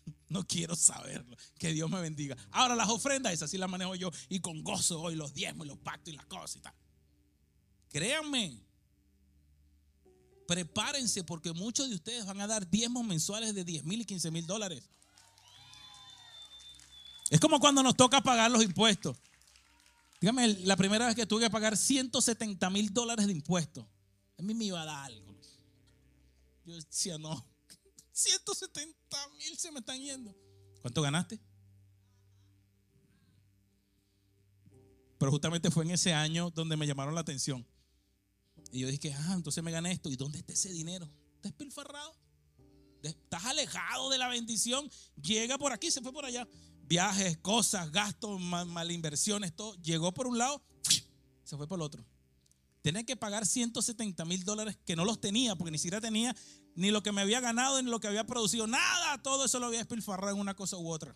No quiero saberlo. Que Dios me bendiga. Ahora las ofrendas, esas sí las manejo yo y con gozo hoy los diezmos y los pactos y las cosas y tal. Créanme. Prepárense porque muchos de ustedes van a dar diezmos mensuales de 10 mil y 15 mil dólares. Es como cuando nos toca pagar los impuestos. Dígame, la primera vez que tuve que pagar 170 mil dólares de impuestos, a mí me iba a dar algo. Yo decía, no, 170 mil se me están yendo. ¿Cuánto ganaste? Pero justamente fue en ese año donde me llamaron la atención. Y yo dije, ah, entonces me gané esto. ¿Y dónde está ese dinero? ¿Estás pilfarrado? ¿Estás alejado de la bendición? Llega por aquí, se fue por allá viajes, cosas, gastos, mal, inversiones, todo, llegó por un lado se fue por el otro. Tenía que pagar 170 mil dólares que no los tenía, porque ni siquiera tenía ni lo que me había ganado, ni lo que había producido, nada. Todo eso lo había despilfarrado en una cosa u otra.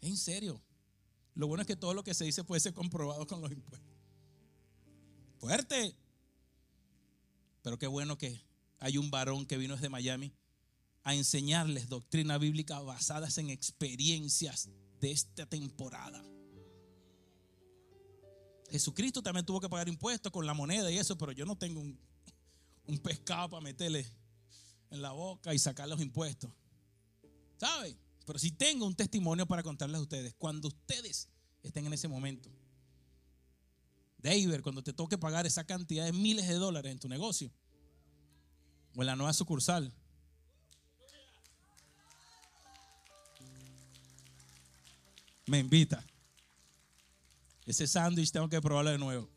En serio. Lo bueno es que todo lo que se dice puede ser comprobado con los impuestos. Fuerte. Pero qué bueno que hay un varón que vino desde Miami a enseñarles doctrina bíblica basadas en experiencias de esta temporada. Jesucristo también tuvo que pagar impuestos con la moneda y eso, pero yo no tengo un, un pescado para meterle en la boca y sacar los impuestos. ¿Sabe? Pero si tengo un testimonio para contarles a ustedes. Cuando ustedes estén en ese momento, David, cuando te toque pagar esa cantidad de miles de dólares en tu negocio o en la nueva sucursal, me invita. Ese sándwich tengo que probarlo de nuevo.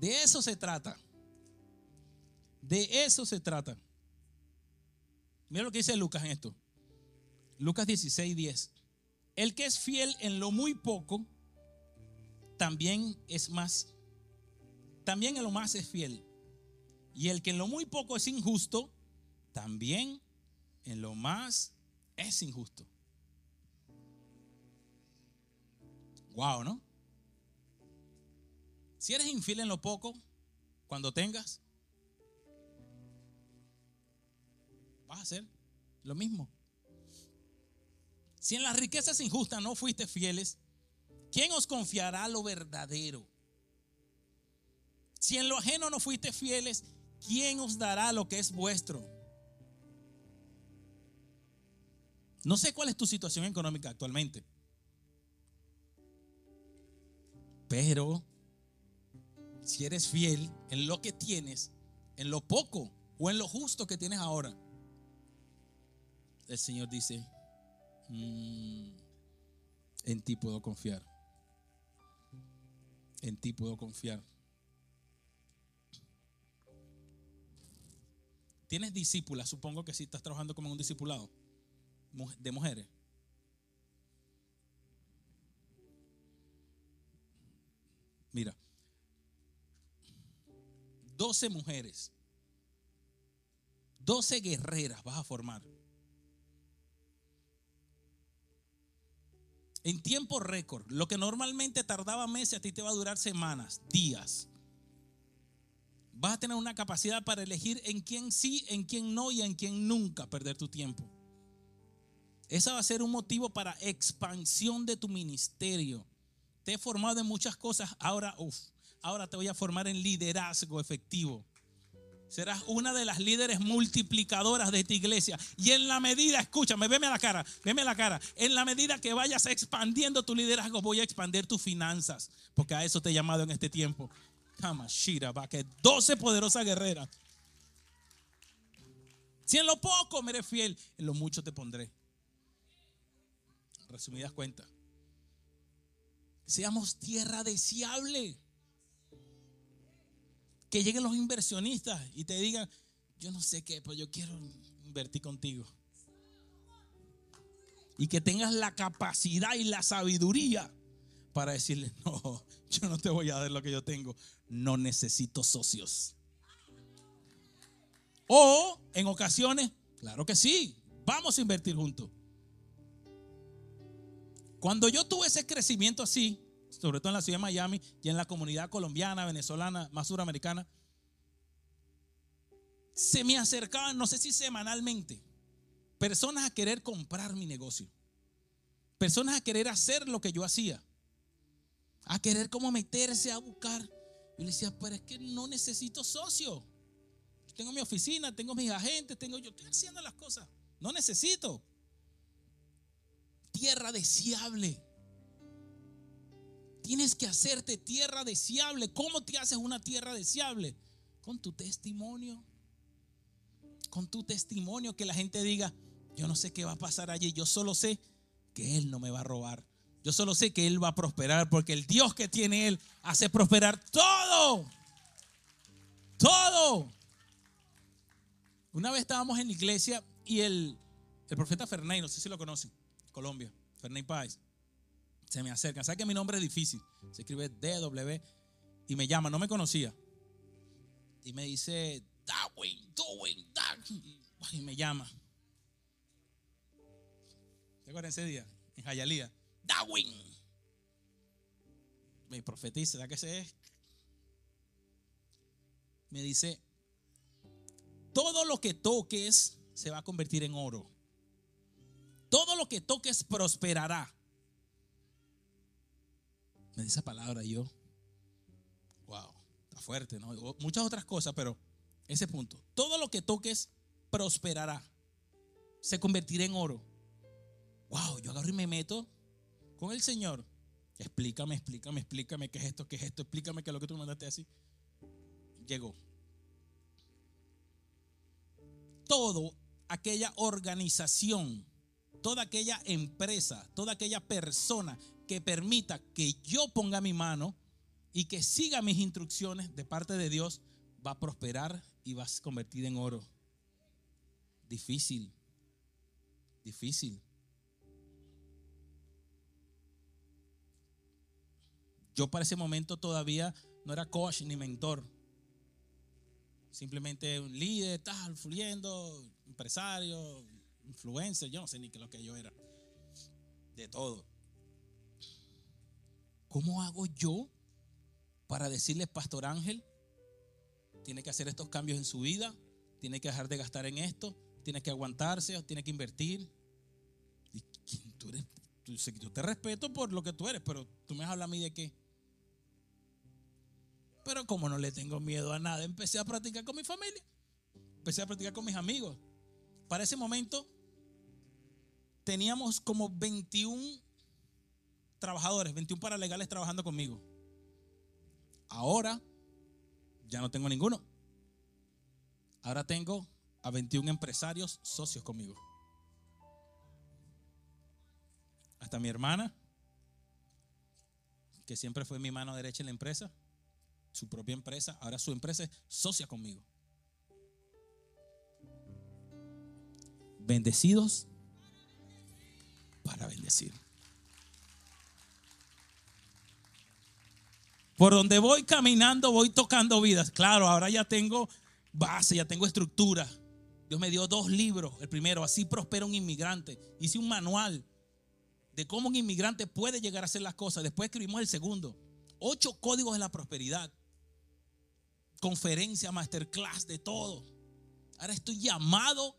De eso se trata. De eso se trata. Mira lo que dice Lucas en esto. Lucas 16, 10. El que es fiel en lo muy poco, también es más. También en lo más es fiel. Y el que en lo muy poco es injusto, también en lo más es injusto. Wow, ¿no? Si eres infiel en lo poco, cuando tengas, vas a hacer lo mismo. Si en las riquezas injustas no fuiste fieles, ¿quién os confiará lo verdadero? Si en lo ajeno no fuiste fieles, ¿quién os dará lo que es vuestro? No sé cuál es tu situación económica actualmente, pero si eres fiel en lo que tienes, en lo poco o en lo justo que tienes ahora, el Señor dice, mm, en ti puedo confiar. En ti puedo confiar. ¿Tienes discípulas? Supongo que si estás trabajando como un discipulado de mujeres. 12 mujeres, 12 guerreras vas a formar. En tiempo récord, lo que normalmente tardaba meses, a ti te va a durar semanas, días. Vas a tener una capacidad para elegir en quién sí, en quién no y en quién nunca perder tu tiempo. Esa va a ser un motivo para expansión de tu ministerio. Te he formado en muchas cosas, ahora, uff, ahora te voy a formar en liderazgo efectivo. Serás una de las líderes multiplicadoras de esta iglesia. Y en la medida, escúchame, veme a la cara, veme a la cara. En la medida que vayas expandiendo tu liderazgo, voy a expandir tus finanzas. Porque a eso te he llamado en este tiempo. Kamashira, va que 12 poderosas guerreras. Si en lo poco me eres fiel, en lo mucho te pondré. Resumidas cuentas. Seamos tierra deseable que lleguen los inversionistas y te digan, yo no sé qué, pero yo quiero invertir contigo. Y que tengas la capacidad y la sabiduría para decirle, no, yo no te voy a dar lo que yo tengo, no necesito socios. O en ocasiones, claro que sí, vamos a invertir juntos. Cuando yo tuve ese crecimiento así, sobre todo en la ciudad de Miami y en la comunidad colombiana, venezolana, más suramericana, se me acercaban, no sé si semanalmente, personas a querer comprar mi negocio, personas a querer hacer lo que yo hacía, a querer como meterse a buscar. Y le decía, pero es que no necesito socio. Yo tengo mi oficina, tengo mis agentes, tengo yo estoy haciendo las cosas. No necesito. Tierra deseable. Tienes que hacerte tierra deseable. ¿Cómo te haces una tierra deseable? Con tu testimonio. Con tu testimonio que la gente diga, yo no sé qué va a pasar allí, yo solo sé que Él no me va a robar. Yo solo sé que Él va a prosperar porque el Dios que tiene Él hace prosperar todo. Todo. Una vez estábamos en la iglesia y el, profeta Ferney, no sé si lo conocen, Colombia, Ferney Páez, se me acerca. ¿Sabe que mi nombre es difícil? Se escribe DW y me llama, no me conocía. Y me dice, Darwin, Darwin, Darwin. Y me llama. ¿Te acuerdas ese día? En Jayalía. Darwin. Me profetiza, ¿sabes qué se es? Me dice, todo lo que toques se va a convertir en oro. Todo lo que toques prosperará. Me dice esa palabra yo, wow, está fuerte, ¿no? Muchas otras cosas, pero ese punto. Todo lo que toques prosperará. Se convertirá en oro. Wow, yo agarro y me meto con el Señor. Explícame, explícame, explícame qué es esto, qué es esto, explícame qué es lo que tú me mandaste así. Llegó. Todo aquella organización, toda aquella empresa, toda aquella persona que permita que yo ponga mi mano y que siga mis instrucciones de parte de Dios, va a prosperar y va a se convertir en oro. Difícil, difícil. Yo para ese momento todavía no era coach ni mentor. Simplemente un líder, tal, fluyendo, empresario, influencer, yo no sé ni qué lo que yo era. De todo. ¿Cómo hago yo para decirle, Pastor Ángel, tiene que hacer estos cambios en su vida, tiene que dejar de gastar en esto, tiene que aguantarse, tiene que invertir? ¿Y quién tú eres? Yo te respeto por lo que tú eres, pero tú me hablas a mí de qué. Pero como no le tengo miedo a nada, empecé a practicar con mi familia. Empecé a practicar con mis amigos. Para ese momento teníamos como 21 trabajadores, 21 paralegales trabajando conmigo. Ahora ya no tengo ninguno. Ahora tengo a 21 empresarios socios conmigo. Hasta mi hermana, que siempre fue mi mano derecha en la empresa, su propia empresa, ahora su empresa es socia conmigo. Bendecidos para bendecir. Por donde voy caminando, voy tocando vidas. Claro, ahora ya tengo base, ya tengo estructura. Dios me dio dos libros. El primero, así prospera un inmigrante. Hice un manual de cómo un inmigrante puede llegar a hacer las cosas. Después escribimos el segundo. Ocho códigos de la prosperidad conferencia, masterclass, de todo. Ahora estoy llamado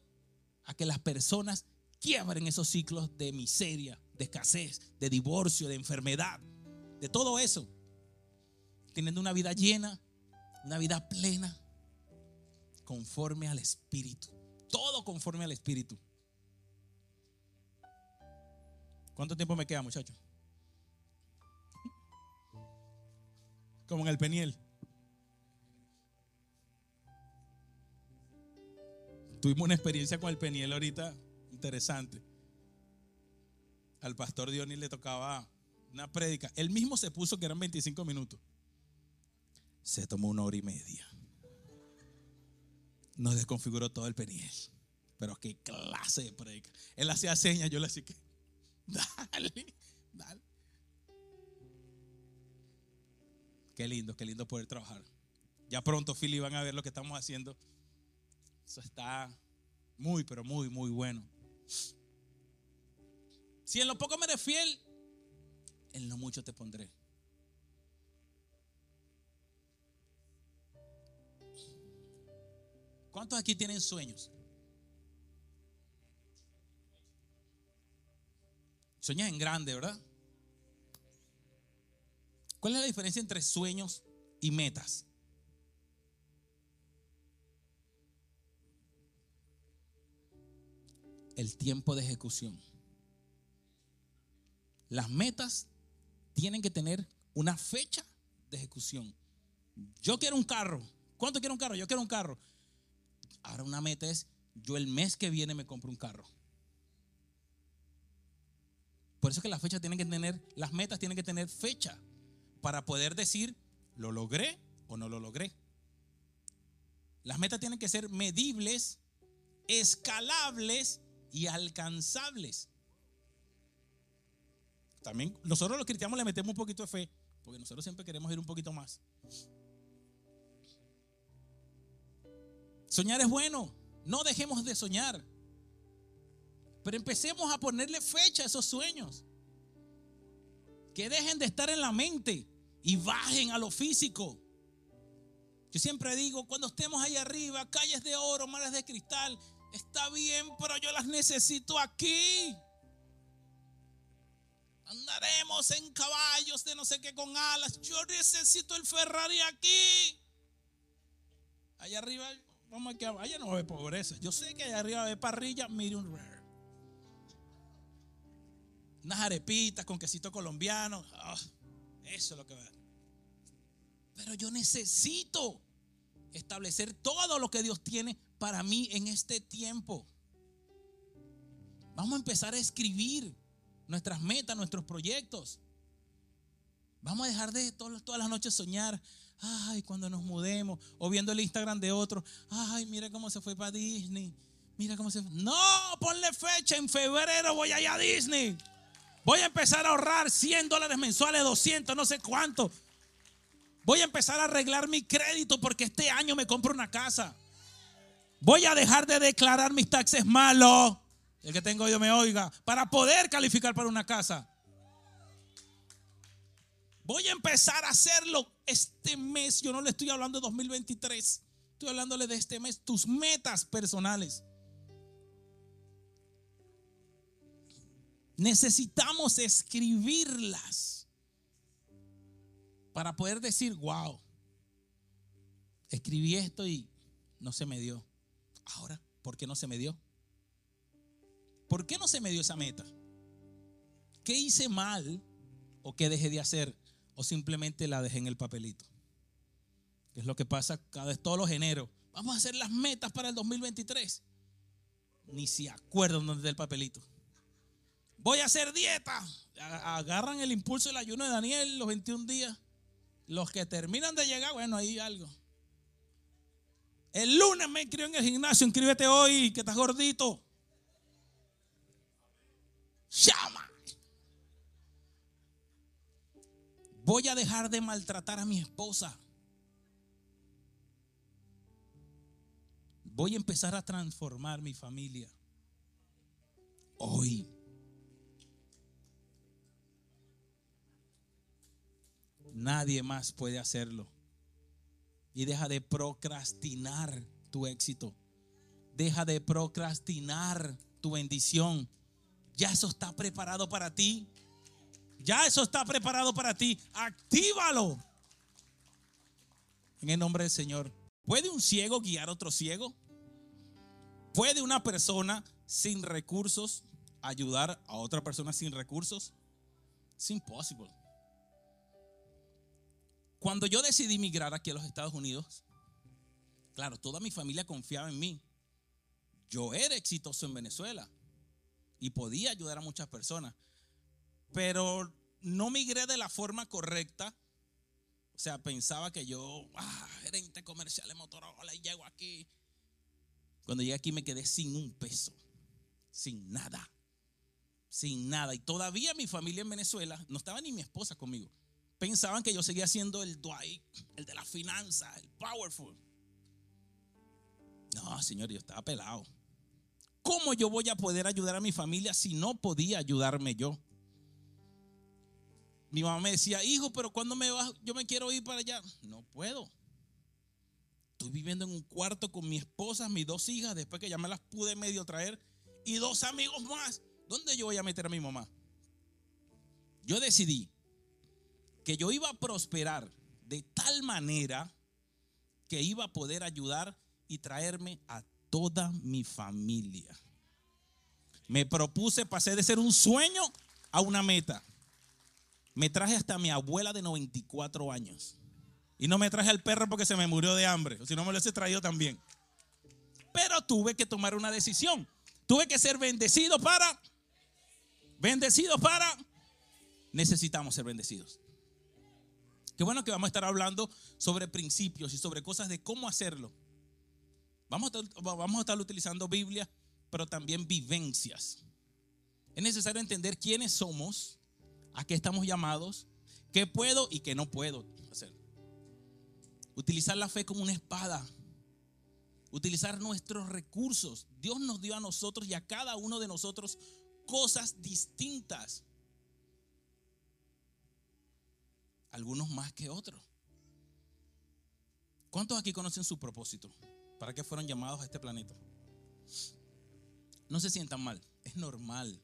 a que las personas quiebren esos ciclos de miseria, de escasez, de divorcio, de enfermedad, de todo eso. Teniendo una vida llena, una vida plena, conforme al Espíritu. Todo conforme al Espíritu. ¿Cuánto tiempo me queda, muchachos? Como en el Peniel. Tuvimos una experiencia con el Peniel ahorita interesante. Al pastor Dionis le tocaba una prédica. Él mismo se puso que eran 25 minutos. Se tomó una hora y media. Nos desconfiguró todo el Peniel. Pero qué clase de prédica. Él hacía señas, yo le decía que, dale, dale. Qué lindo, qué lindo poder trabajar. Ya pronto, Philly, van a ver lo que estamos haciendo eso está muy, pero muy, muy bueno. Si en lo poco me eres fiel, en lo mucho te pondré. ¿Cuántos aquí tienen sueños? Sueñas en grande, ¿verdad? ¿Cuál es la diferencia entre sueños y metas? El tiempo de ejecución. Las metas tienen que tener una fecha de ejecución. Yo quiero un carro. ¿Cuánto quiero un carro? Yo quiero un carro. Ahora una meta es, yo el mes que viene me compro un carro. Por eso es que las fechas tienen que tener, las metas tienen que tener fecha para poder decir, lo logré o no lo logré. Las metas tienen que ser medibles, escalables y alcanzables. También nosotros los cristianos le metemos un poquito de fe, porque nosotros siempre queremos ir un poquito más. Soñar es bueno, no dejemos de soñar, pero empecemos a ponerle fecha a esos sueños. Que dejen de estar en la mente y bajen a lo físico. Yo siempre digo, cuando estemos ahí arriba, calles de oro, mares de cristal, está bien, pero yo las necesito aquí. Andaremos en caballos de no sé qué con alas. Yo necesito el Ferrari aquí. Allá arriba, vamos aquí, allá no va a haber pobreza. Yo sé que allá arriba va a haber parrilla medium rare. Unas arepitas con quesito colombiano. Ah, eso es lo que va a. Pero yo necesito establecer todo lo que Dios tiene para mí en este tiempo. Vamos a empezar a escribir nuestras metas, nuestros proyectos. Vamos a dejar de todas, las noches soñar. Ay, cuando nos mudemos. O viendo el Instagram de otro. Ay, mira cómo se fue para Disney. Mira cómo se fue. No, ponle fecha. En febrero voy a ir a Disney. Voy a empezar a ahorrar 100 dólares mensuales, 200, no sé cuánto. Voy a empezar a arreglar mi crédito porque este año me compro una casa. Voy a dejar de declarar mis taxes malos. El que tengo yo me oiga. Para poder calificar para una casa. Voy a empezar a hacerlo este mes. Yo no le estoy hablando de 2023. Estoy hablándole de este mes. Tus metas personales. Necesitamos escribirlas para poder decir, wow, escribí esto y no se me dio. Ahora, ¿por qué no se me dio? ¿Por qué no se me dio esa meta? ¿Qué hice mal o qué dejé de hacer? O simplemente la dejé en el papelito. Es lo que pasa cada vez todos los enero. Vamos a hacer las metas para el 2023. Ni se acuerdan dónde está el papelito. Voy a hacer dieta. Agarran el impulso del ayuno de Daniel los 21 días. Los que terminan de llegar, bueno, ahí algo. El lunes me inscribo en el gimnasio, inscríbete hoy, que estás gordito. Llama. Voy a dejar de maltratar a mi esposa. Voy a empezar a transformar mi familia. Hoy. Nadie más puede hacerlo. Y deja de procrastinar tu éxito. Deja de procrastinar tu bendición. Ya eso está preparado para ti. Ya eso está preparado para ti. Actívalo. En el nombre del Señor. ¿Puede un ciego guiar a otro ciego? ¿Puede una persona sin recursos ayudar a otra persona sin recursos? Es imposible. Cuando yo decidí migrar aquí a los Estados Unidos, claro, toda mi familia confiaba en mí. Yo era exitoso en Venezuela y podía ayudar a muchas personas, pero no migré de la forma correcta. O sea, pensaba que yo, ah, gerente comercial de Motorola y llego aquí. Cuando llegué aquí me quedé sin un peso, sin nada, sin nada. Y todavía mi familia en Venezuela, no estaba ni mi esposa conmigo pensaban que yo seguía siendo el Dwight, el de la finanza, el powerful. No, señor, yo estaba pelado. ¿Cómo yo voy a poder ayudar a mi familia si no podía ayudarme yo? Mi mamá me decía, hijo, pero cuando me vas? Yo me quiero ir para allá. No puedo. Estoy viviendo en un cuarto con mi esposa, mis dos hijas, después que ya me las pude medio traer, y dos amigos más. ¿Dónde yo voy a meter a mi mamá? Yo decidí que yo iba a prosperar de tal manera que iba a poder ayudar y traerme a toda mi familia. Me propuse, pasé de ser un sueño a una meta. Me traje hasta mi abuela de 94 años. Y no me traje al perro porque se me murió de hambre. Si no me lo hubiese traído también. Pero tuve que tomar una decisión. Tuve que ser bendecido para. Bendecido para. Necesitamos ser bendecidos. Qué bueno que vamos a estar hablando sobre principios y sobre cosas de cómo hacerlo. Vamos a estar, vamos a estar utilizando Biblia pero también vivencias. Es necesario entender quiénes somos, a qué estamos llamados, qué puedo y qué no puedo hacer. Utilizar la fe como una espada. Utilizar nuestros recursos. Dios nos dio a nosotros y a cada uno de nosotros cosas distintas. Algunos más que otros. ¿Cuántos aquí conocen su propósito? ¿Para qué fueron llamados a este planeta? No se sientan mal, es normal.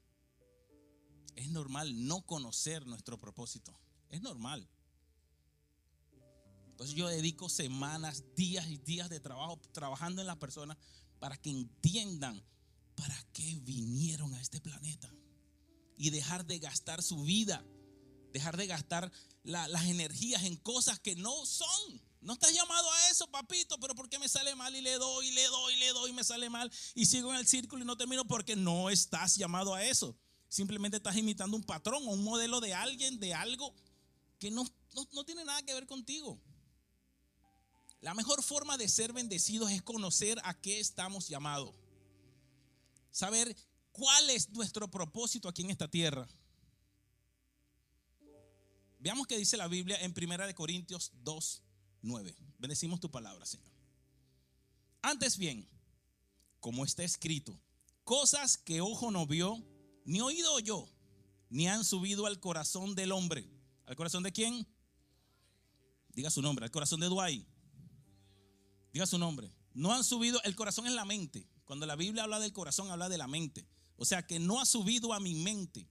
Es normal no conocer nuestro propósito. Es normal. Entonces yo dedico semanas, días y días de trabajo trabajando en las personas para que entiendan para qué vinieron a este planeta. Y dejar de gastar su vida, dejar de gastar las energías en cosas que no son. No estás llamado a eso, papito, pero ¿por qué me sale mal y le doy, y le doy, y le doy, y me sale mal y sigo en el círculo y no termino? Porque no estás llamado a eso. Simplemente estás imitando un patrón o un modelo de alguien, de algo que no, no tiene nada que ver contigo. La mejor forma de ser bendecidos es conocer a qué estamos llamados. Saber cuál es nuestro propósito aquí en esta tierra. Veamos qué dice la Biblia en 1 Corintios 2, 9. Bendecimos tu palabra, Señor. Antes bien, como está escrito, cosas que ojo no vio, ni oído oyó, ni han subido al corazón del hombre. ¿Al corazón de quién? Diga su nombre, al corazón de Dwight. Diga su nombre. No han subido, el corazón es la mente. Cuando la Biblia habla del corazón, habla de la mente. O sea, que no ha subido a mi mente.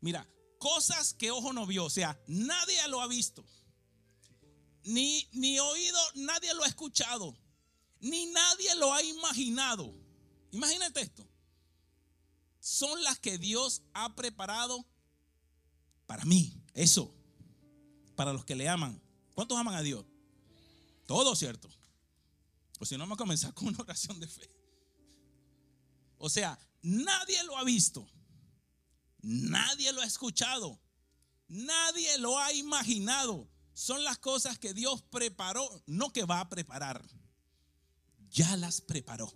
Mira, cosas que ojo no vio, o sea, nadie lo ha visto ni, ni oído, nadie lo ha escuchado, ni nadie lo ha imaginado. Imagínate esto. Son las que Dios ha preparado para mí. Eso. Para los que le aman. ¿Cuántos aman a Dios? Todos, ¿cierto? Pues si no, vamos a comenzar con una oración de fe. O sea, nadie lo ha visto. Nadie lo ha escuchado. Nadie lo ha imaginado son las cosas que Dios preparó, no que va a preparar. Ya las preparó.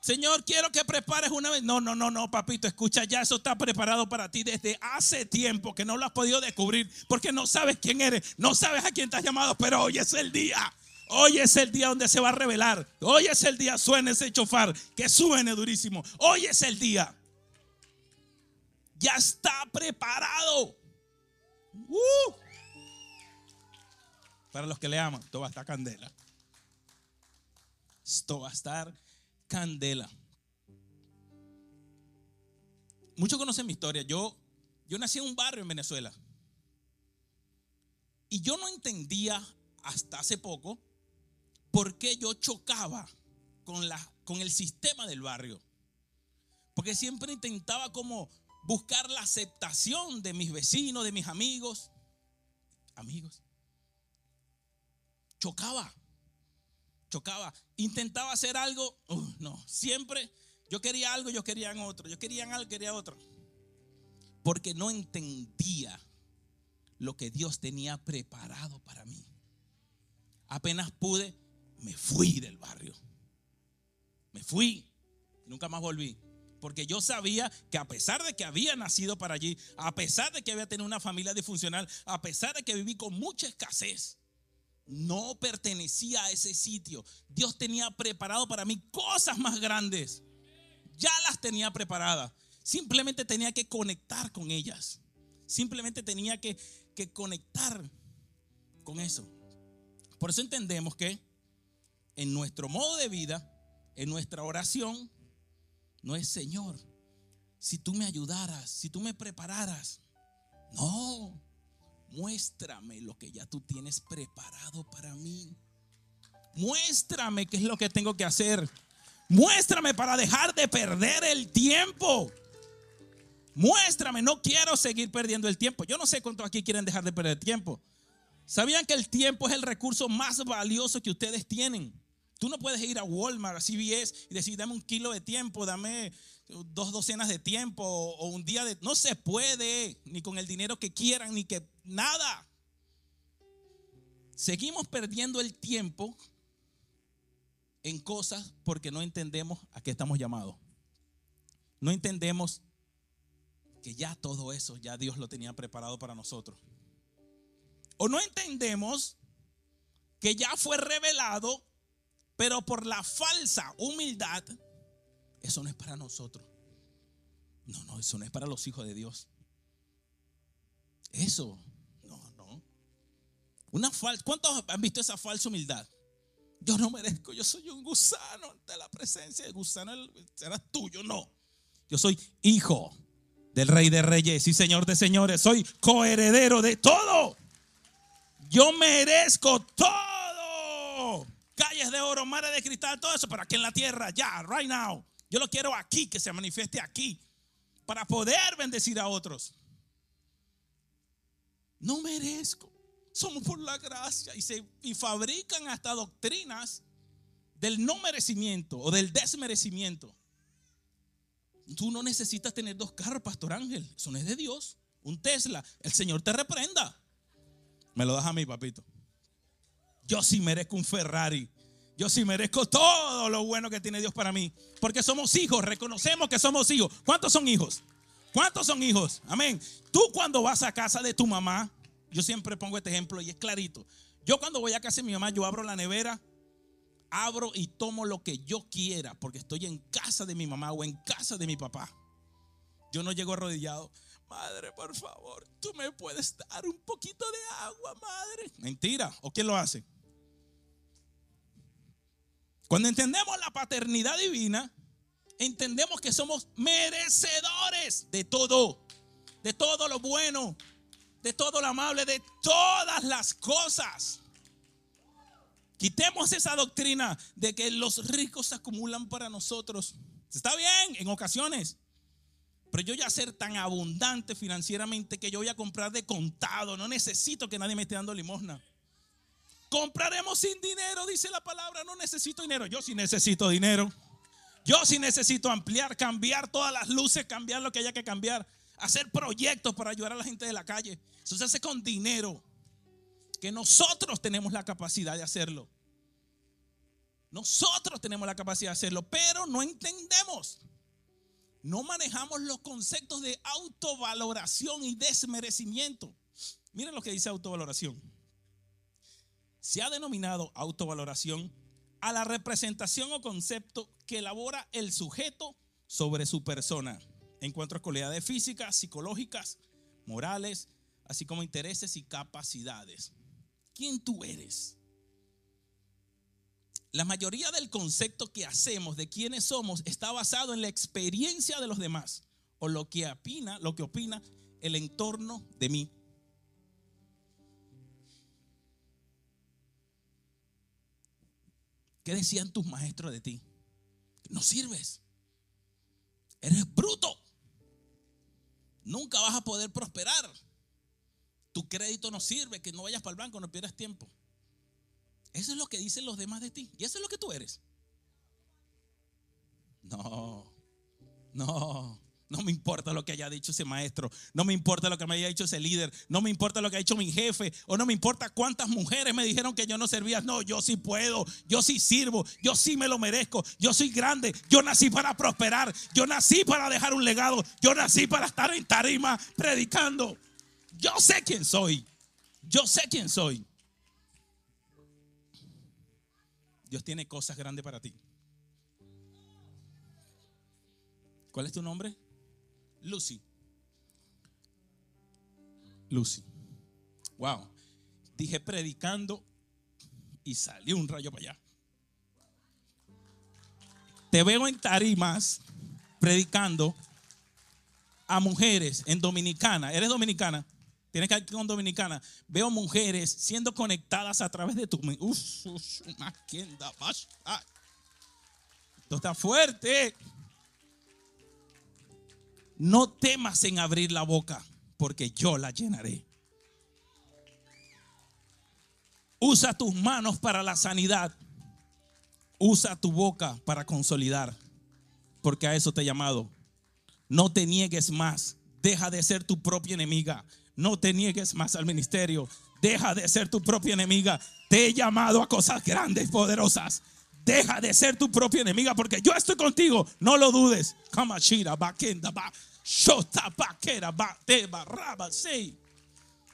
Señor, quiero que prepares una vez. No, no, no, no, papito, escucha, ya eso está preparado para ti desde hace tiempo que no lo has podido descubrir porque no sabes quién eres, no sabes a quién has llamado, pero hoy es el día. Hoy es el día donde se va a revelar. Hoy es el día, suene ese chofar, que suene durísimo. Hoy es el día. Ya está preparado. Uh. Para los que le aman, esto va a estar candela. Esto va a estar candela. Muchos conocen mi historia. Yo, yo nací en un barrio en Venezuela. Y yo no entendía hasta hace poco por qué yo chocaba con, la, con el sistema del barrio. Porque siempre intentaba como buscar la aceptación de mis vecinos, de mis amigos. Amigos. Chocaba. Chocaba. Intentaba hacer algo. no, siempre yo quería algo, yo quería otro. Yo quería algo, quería otro. Porque no entendía lo que Dios tenía preparado para mí. Apenas pude, me fui del barrio. Me fui. Nunca más volví. Porque yo sabía que a pesar de que había nacido para allí, a pesar de que había tenido una familia disfuncional, a pesar de que viví con mucha escasez, no pertenecía a ese sitio. Dios tenía preparado para mí cosas más grandes. Ya las tenía preparadas. Simplemente tenía que conectar con ellas. Simplemente tenía que, que conectar con eso. Por eso entendemos que en nuestro modo de vida, en nuestra oración, no es Señor, si tú me ayudaras, si tú me prepararas. No, muéstrame lo que ya tú tienes preparado para mí. Muéstrame qué es lo que tengo que hacer. Muéstrame para dejar de perder el tiempo. Muéstrame, no quiero seguir perdiendo el tiempo. Yo no sé cuántos aquí quieren dejar de perder tiempo. ¿Sabían que el tiempo es el recurso más valioso que ustedes tienen? Tú no puedes ir a Walmart, a CVS y decir, dame un kilo de tiempo, dame dos docenas de tiempo o un día de... No se puede, ni con el dinero que quieran, ni que nada. Seguimos perdiendo el tiempo en cosas porque no entendemos a qué estamos llamados. No entendemos que ya todo eso, ya Dios lo tenía preparado para nosotros. O no entendemos que ya fue revelado, pero por la falsa humildad, eso no es para nosotros. No, no, eso no es para los hijos de Dios. Eso, no, no. Una falsa, ¿cuántos han visto esa falsa humildad? Yo no merezco, yo soy un gusano ante la presencia de gusano, será tuyo, no. Yo soy hijo del rey de reyes y señor de señores, soy coheredero de todo. Yo merezco todo. Calles de oro, mares de cristal, todo eso, pero aquí en la tierra, ya, right now. Yo lo quiero aquí, que se manifieste aquí, para poder bendecir a otros. No merezco. Somos por la gracia. Y, se, y fabrican hasta doctrinas del no merecimiento o del desmerecimiento. Tú no necesitas tener dos carros, Pastor Ángel. Eso es de Dios. Un Tesla. El Señor te reprenda. Me lo das a mí, papito. Yo sí merezco un Ferrari. Yo sí merezco todo lo bueno que tiene Dios para mí. Porque somos hijos. Reconocemos que somos hijos. ¿Cuántos son hijos? ¿Cuántos son hijos? Amén. Tú cuando vas a casa de tu mamá, yo siempre pongo este ejemplo y es clarito. Yo cuando voy a casa de mi mamá, yo abro la nevera, abro y tomo lo que yo quiera, porque estoy en casa de mi mamá o en casa de mi papá. Yo no llego arrodillado. Madre, por favor, tú me puedes dar un poquito de agua, madre. Mentira. ¿O quién lo hace? Cuando entendemos la paternidad divina, entendemos que somos merecedores de todo, de todo lo bueno, de todo lo amable, de todas las cosas. Quitemos esa doctrina de que los ricos se acumulan para nosotros. Está bien en ocasiones. Pero yo ya ser tan abundante financieramente que yo voy a comprar de contado. No necesito que nadie me esté dando limosna. Compraremos sin dinero, dice la palabra. No necesito dinero. Yo sí necesito dinero. Yo sí necesito ampliar, cambiar todas las luces, cambiar lo que haya que cambiar, hacer proyectos para ayudar a la gente de la calle. Eso se hace con dinero. Que nosotros tenemos la capacidad de hacerlo. Nosotros tenemos la capacidad de hacerlo, pero no entendemos. No manejamos los conceptos de autovaloración y desmerecimiento. Miren lo que dice autovaloración. Se ha denominado autovaloración a la representación o concepto que elabora el sujeto sobre su persona en cuanto a cualidades físicas, psicológicas, morales, así como intereses y capacidades. ¿Quién tú eres? La mayoría del concepto que hacemos de quiénes somos está basado en la experiencia de los demás o lo que opina, lo que opina el entorno de mí. ¿Qué decían tus maestros de ti? No sirves. Eres bruto. Nunca vas a poder prosperar. Tu crédito no sirve, que no vayas para el banco, no pierdas tiempo. Eso es lo que dicen los demás de ti. Y eso es lo que tú eres. No, no. No me importa lo que haya dicho ese maestro. No me importa lo que me haya dicho ese líder. No me importa lo que ha dicho mi jefe. O no me importa cuántas mujeres me dijeron que yo no servía. No, yo sí puedo. Yo sí sirvo. Yo sí me lo merezco. Yo soy grande. Yo nací para prosperar. Yo nací para dejar un legado. Yo nací para estar en tarima predicando. Yo sé quién soy. Yo sé quién soy. Dios tiene cosas grandes para ti. ¿Cuál es tu nombre? Lucy. Lucy. Wow. Dije predicando y salió un rayo para allá. Te veo en tarimas predicando a mujeres en Dominicana. ¿Eres dominicana? Tienes que ir con Dominicana. Veo mujeres siendo conectadas a través de tu. Uf, Esto está fuerte. No temas en abrir la boca, porque yo la llenaré. Usa tus manos para la sanidad. Usa tu boca para consolidar, porque a eso te he llamado. No te niegues más. Deja de ser tu propia enemiga. No te niegues más al ministerio. Deja de ser tu propia enemiga. Te he llamado a cosas grandes, poderosas. Deja de ser tu propia enemiga porque yo estoy contigo. No lo dudes. Kamashira, bakenda, ba,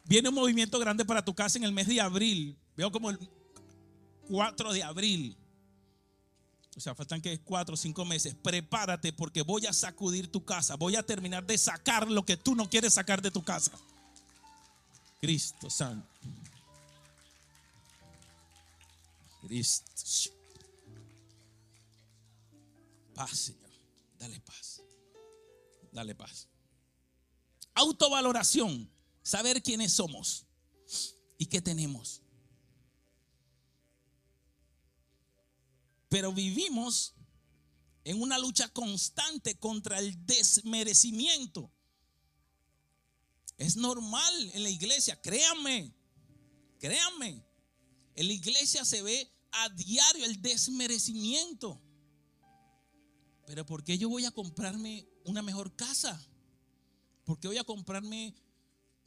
Viene un movimiento grande para tu casa en el mes de abril. Veo como el 4 de abril. O sea, faltan que 4 o 5 meses. Prepárate porque voy a sacudir tu casa. Voy a terminar de sacar lo que tú no quieres sacar de tu casa. Cristo Santo. Cristo. Paz, Señor. Dale paz. Dale paz. Autovaloración. Saber quiénes somos y qué tenemos. Pero vivimos en una lucha constante contra el desmerecimiento. Es normal en la iglesia, créanme, créanme. En la iglesia se ve a diario el desmerecimiento. Pero ¿por qué yo voy a comprarme una mejor casa? ¿Por qué voy a comprarme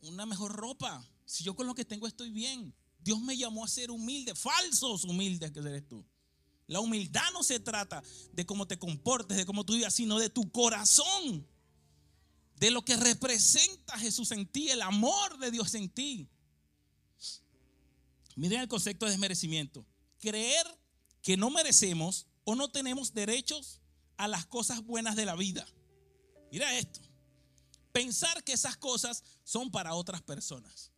una mejor ropa? Si yo con lo que tengo estoy bien. Dios me llamó a ser humilde, falsos humildes que eres tú. La humildad no se trata de cómo te comportes, de cómo tú vivas, sino de tu corazón. De lo que representa Jesús en ti, el amor de Dios en ti. Miren el concepto de desmerecimiento. Creer que no merecemos o no tenemos derechos a las cosas buenas de la vida. Mira esto. Pensar que esas cosas son para otras personas.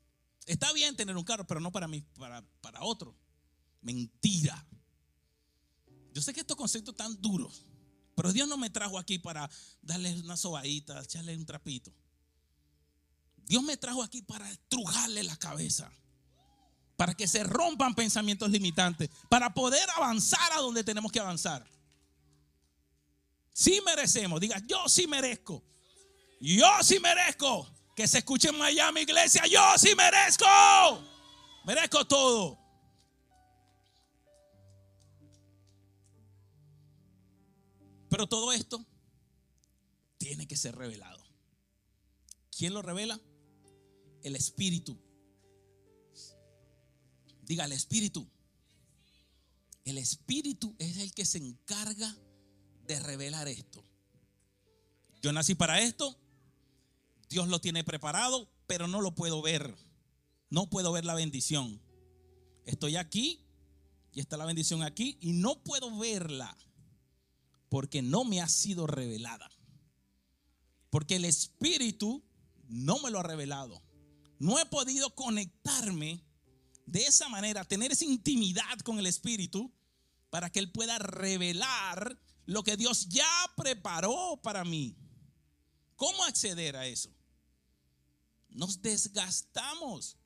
Está bien tener un carro, pero no para mí, para, para otro. Mentira. Yo sé que estos conceptos están duros, pero Dios no me trajo aquí para darle una sobadita, echarle un trapito. Dios me trajo aquí para estrujarle la cabeza, para que se rompan pensamientos limitantes, para poder avanzar a donde tenemos que avanzar. Si merecemos, diga, yo sí merezco. Yo sí merezco. Que se escuche en Miami, iglesia, yo sí merezco. Merezco todo. Pero todo esto tiene que ser revelado. ¿Quién lo revela? El Espíritu. Diga, el Espíritu. El Espíritu es el que se encarga de revelar esto. Yo nací para esto. Dios lo tiene preparado, pero no lo puedo ver. No puedo ver la bendición. Estoy aquí y está la bendición aquí y no puedo verla porque no me ha sido revelada. Porque el Espíritu no me lo ha revelado. No he podido conectarme de esa manera, tener esa intimidad con el Espíritu para que Él pueda revelar lo que Dios ya preparó para mí. ¿Cómo acceder a eso? Nos desgastamos.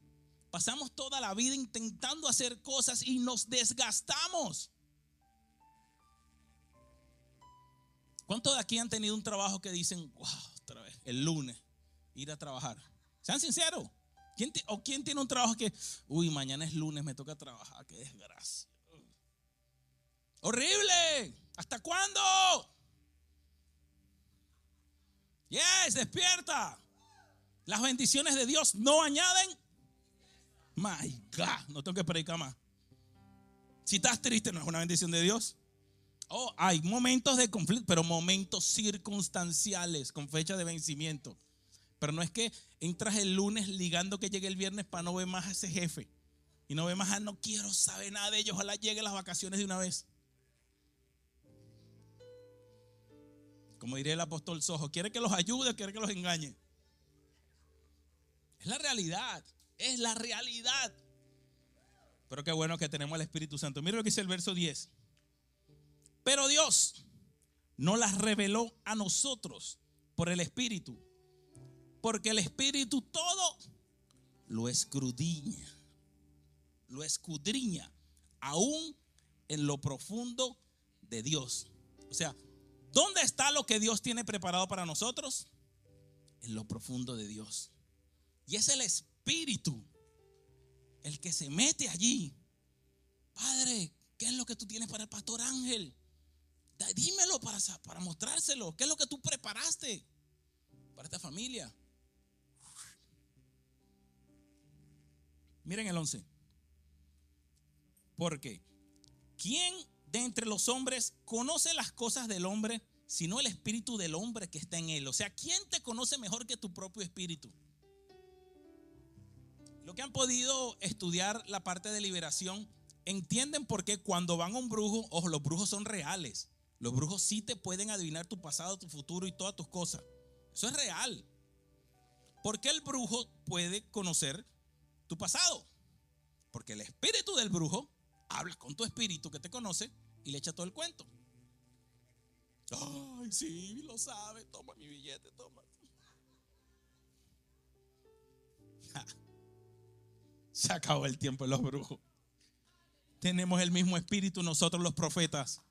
Pasamos toda la vida intentando hacer cosas y nos desgastamos. ¿Cuántos de aquí han tenido un trabajo que dicen, wow, otra vez, el lunes, ir a trabajar? Sean sinceros. ¿Quién ¿O quién tiene un trabajo que, uy, mañana es lunes, me toca trabajar? Qué desgracia. Horrible. ¿Hasta cuándo? Yes, despierta. Las bendiciones de Dios no añaden. My God, no tengo que predicar más. Si estás triste, no es una bendición de Dios. Oh, hay momentos de conflicto, pero momentos circunstanciales con fecha de vencimiento. Pero no es que entras el lunes ligando que llegue el viernes para no ver más a ese jefe. Y no ver más a no quiero saber nada de ellos. Ojalá llegue las vacaciones de una vez. Como diría el apóstol Sojo, quiere que los ayude, quiere que los engañe. Es la realidad, es la realidad. Pero qué bueno que tenemos el Espíritu Santo. Mira lo que dice el verso 10. Pero Dios no las reveló a nosotros por el Espíritu. Porque el Espíritu todo lo escudriña. Lo escudriña aún en lo profundo de Dios. O sea, ¿dónde está lo que Dios tiene preparado para nosotros? En lo profundo de Dios. Y es el Espíritu el que se mete allí. Padre, ¿qué es lo que tú tienes para el pastor Ángel? Dímelo para, para mostrárselo. ¿Qué es lo que tú preparaste para esta familia? Miren el 11. Porque, ¿quién de entre los hombres conoce las cosas del hombre, sino el espíritu del hombre que está en él. O sea, ¿quién te conoce mejor que tu propio espíritu? Lo que han podido estudiar la parte de liberación, entienden por qué cuando van a un brujo, ojo, los brujos son reales. Los brujos sí te pueden adivinar tu pasado, tu futuro y todas tus cosas. Eso es real. Porque el brujo puede conocer tu pasado. Porque el espíritu del brujo habla con tu espíritu que te conoce y le echa todo el cuento. Ay, sí, lo sabe. Toma mi billete, toma. Se acabó el tiempo de los brujos. Tenemos el mismo espíritu nosotros los profetas.